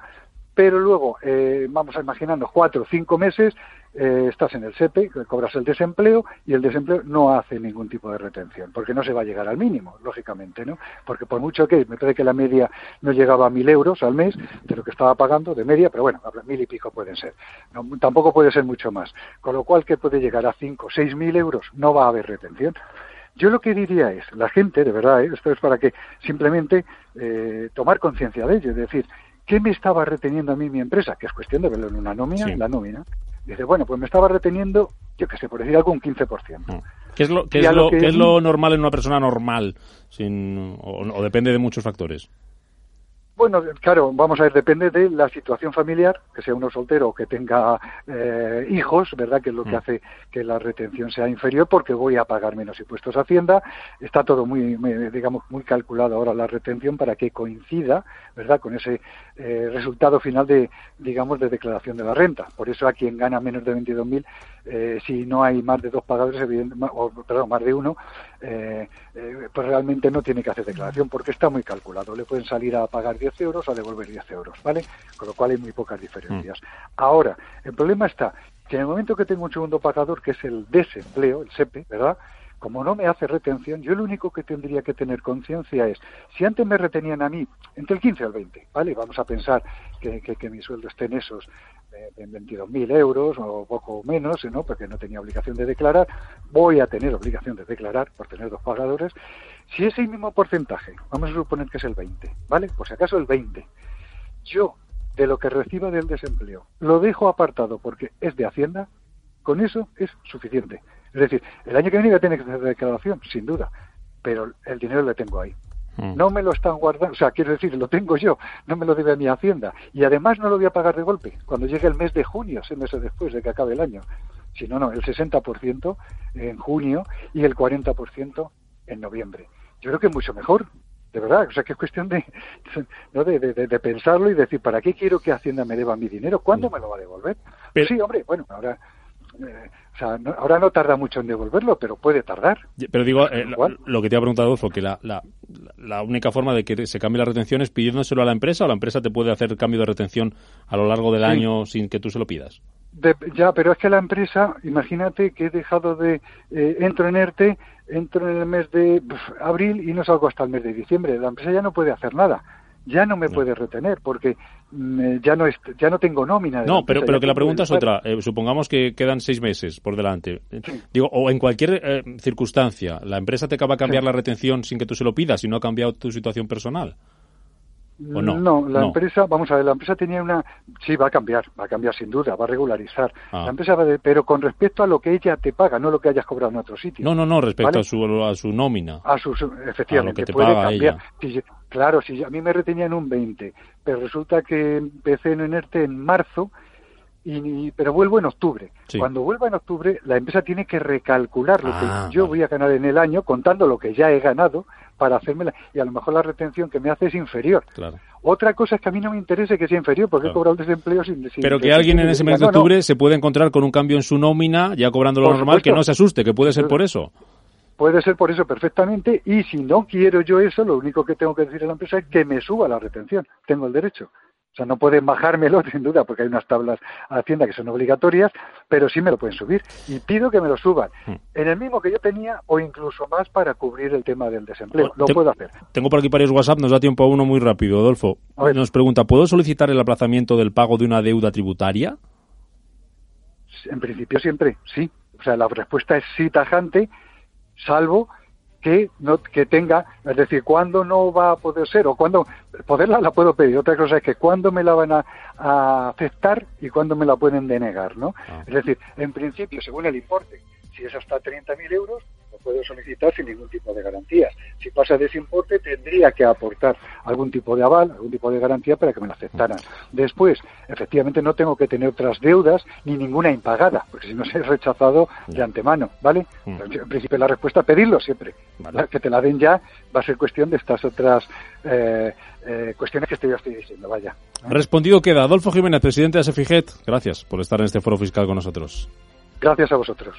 pero luego, eh, vamos a imaginando, cuatro o cinco meses, eh, estás en el SEPE, cobras el desempleo y el desempleo no hace ningún tipo de retención, porque no se va a llegar al mínimo, lógicamente, ¿no? Porque por mucho que, me parece que la media no llegaba a mil euros al mes de lo que estaba pagando de media, pero bueno, mil y pico pueden ser. tampoco puede ser mucho más. Con lo cual, que puede llegar a cinco, seis mil euros, no va a haber retención. Yo lo que diría es, la gente, de verdad, ¿eh? esto es para que simplemente eh, tomar conciencia de ello, es decir, ¿qué me estaba reteniendo a mí mi empresa? Que es cuestión de verlo en una nómina, en la nómina. Dice, bueno, pues me estaba reteniendo, yo qué sé, por decir algo, un 15%. Mm. ¿Qué es lo, qué es lo, ¿qué es lo normal en una persona normal? Sin, o depende de muchos factores? Bueno, claro, vamos a ver, depende de la situación familiar, que sea uno soltero o que tenga eh, hijos, ¿verdad? Que es lo que mm. hace que la retención sea inferior porque voy a pagar menos impuestos a Hacienda. Está todo muy, digamos, muy calculado ahora la retención para que coincida, ¿verdad? Con ese eh, resultado final de, digamos, de declaración de la renta. Por eso a quien gana menos de 22.000, eh, si no hay más de dos pagadores, o, perdón, más de uno, eh, eh, pues realmente no tiene que hacer declaración porque está muy calculado. Le pueden salir a pagar 10 euros o a devolver 10 euros, ¿vale? Con lo cual hay muy pocas diferencias. Mm. Ahora, el problema está que en el momento que tengo un segundo pagador, que es el desempleo, el SEPE, ¿verdad? como no me hace retención, yo lo único que tendría que tener conciencia es, si antes me retenían a mí entre el 15 y el 20, ¿vale? Vamos a pensar que, que, mi sueldo esté en esos, 22.000 euros o poco menos, ¿no? porque no tenía obligación de declarar, voy a tener obligación de declarar por tener dos pagadores. Si ese mismo porcentaje, vamos a suponer que es el 20, ¿vale? Por si acaso el 20, yo de lo que reciba del desempleo lo dejo apartado porque es de Hacienda, con eso es suficiente. Es decir, el año que viene voy a que hacer declaración, sin duda, pero el dinero lo tengo ahí. Mm. No me lo están guardando, o sea, quiero decir, lo tengo yo, no me lo debe a mi Hacienda. Y además no lo voy a pagar de golpe, cuando llegue el mes de junio, seis meses después de que acabe el año. Si no, no, el 60% en junio y el 40% en noviembre. Yo creo que es mucho mejor, de verdad. O sea, que es cuestión de, ¿no? de, de, pensarlo y decir, ¿para qué quiero que Hacienda me deba mi dinero? ¿Cuándo mm. me lo va a devolver? sí, hombre, bueno, ahora o sea, ahora no tarda mucho en devolverlo, pero puede tardar. Pero digo, eh, lo, que te ha preguntado, fue que la, la, única forma de que se cambie la retención es pidiéndoselo a la empresa o la empresa te puede hacer cambio de retención a lo largo del año sin que tú se lo pidas. ya, pero es que la empresa, imagínate que he dejado de, eh, entro en ERTE, entro en el mes de abril y no salgo hasta el mes de diciembre. La empresa ya no puede hacer nada ya no me puede retener porque mm, eh, ya no ya no tengo nómina. no, pero, pero que la pregunta es otra. Eh, supongamos que quedan seis meses por delante. Digo, o en cualquier eh, circunstancia, ¿la empresa te acaba de cambiar la retención sin que tú se lo pidas y no ha cambiado tu situación personal? no? la empresa, vamos a ver, la empresa tenía una, sí va a cambiar, va a cambiar sin duda, va a regularizar. Ah. La empresa va pero con respecto a lo que ella te paga, no lo que hayas cobrado en otro sitio. No, no, no, respecto a su a su nómina. A su, efectivamente, puede cambiar. Claro, si a mí me retenían un 20, pero resulta que empecé en ERTE en marzo, y, pero vuelvo en octubre. Cuando vuelva en octubre, la empresa tiene que recalcular lo que ah, yo voy a ganar en el año, contando lo que ya he ganado, para hacerme y a lo mejor la retención que me hace es inferior. Otra cosa es que a mí no me interese que sea inferior, porque he cobrado el desempleo sin... Pero que alguien en ese mes de octubre se puede encontrar con un cambio en su nómina, ya cobrando lo normal, que no se asuste, que puede ser por eso. Puede ser por eso perfectamente, y si no quiero yo eso, lo único que tengo que decir a la empresa es que me suba la retención. Tengo el derecho. O sea, no pueden bajármelo, sin duda, porque hay unas tablas a Hacienda que son obligatorias, pero sí me lo pueden subir. Y pido que me lo suban hmm. en el mismo que yo tenía o incluso más para cubrir el tema del desempleo. Lo puedo hacer. Tengo por aquí varios WhatsApp, nos da tiempo a uno muy rápido. Adolfo nos pregunta, ¿puedo solicitar el aplazamiento del pago de una deuda tributaria? En principio siempre, sí. O sea, la respuesta es sí tajante, salvo que no que tenga, es decir, cuándo no va a poder ser o cuándo poderla la puedo pedir. Otra cosa es que cuándo me la van a, aceptar y cuándo me la pueden denegar, ¿no? Ah. Es decir, en principio, según el importe, si es hasta 30.000 euros, puedo solicitar sin ningún tipo de garantías. Si pasa de ese importe, tendría que aportar algún tipo de aval, algún tipo de garantía para que me lo aceptaran. Después, efectivamente, no tengo que tener otras deudas ni ninguna impagada, porque si no se he rechazado de antemano, ¿vale? Mm. En principio, la respuesta pedirlo siempre. Que te la den ya va a ser cuestión de estas otras eh, eh, cuestiones que estoy, estoy diciendo, vaya. Respondido queda. Adolfo Jiménez, presidente de ASEFIGET, gracias por estar en este foro fiscal con nosotros. Gracias a vosotros.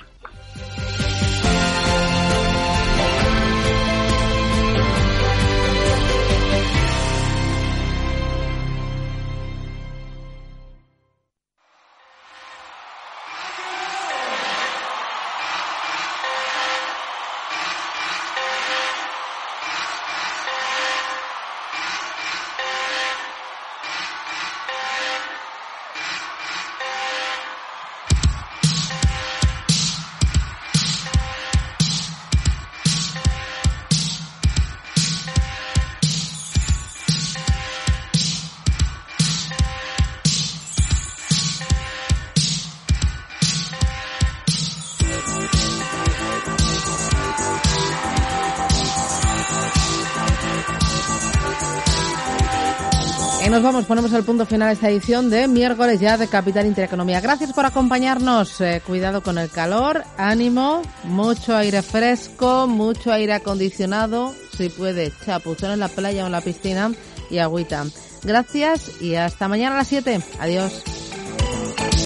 Punto final esta edición de miércoles ya de Capital Intereconomía. Gracias por acompañarnos. Eh, cuidado con el calor, ánimo, mucho aire fresco, mucho aire acondicionado, si puede, chapuzón en la playa o en la piscina y agüita. Gracias y hasta mañana a las 7. Adiós.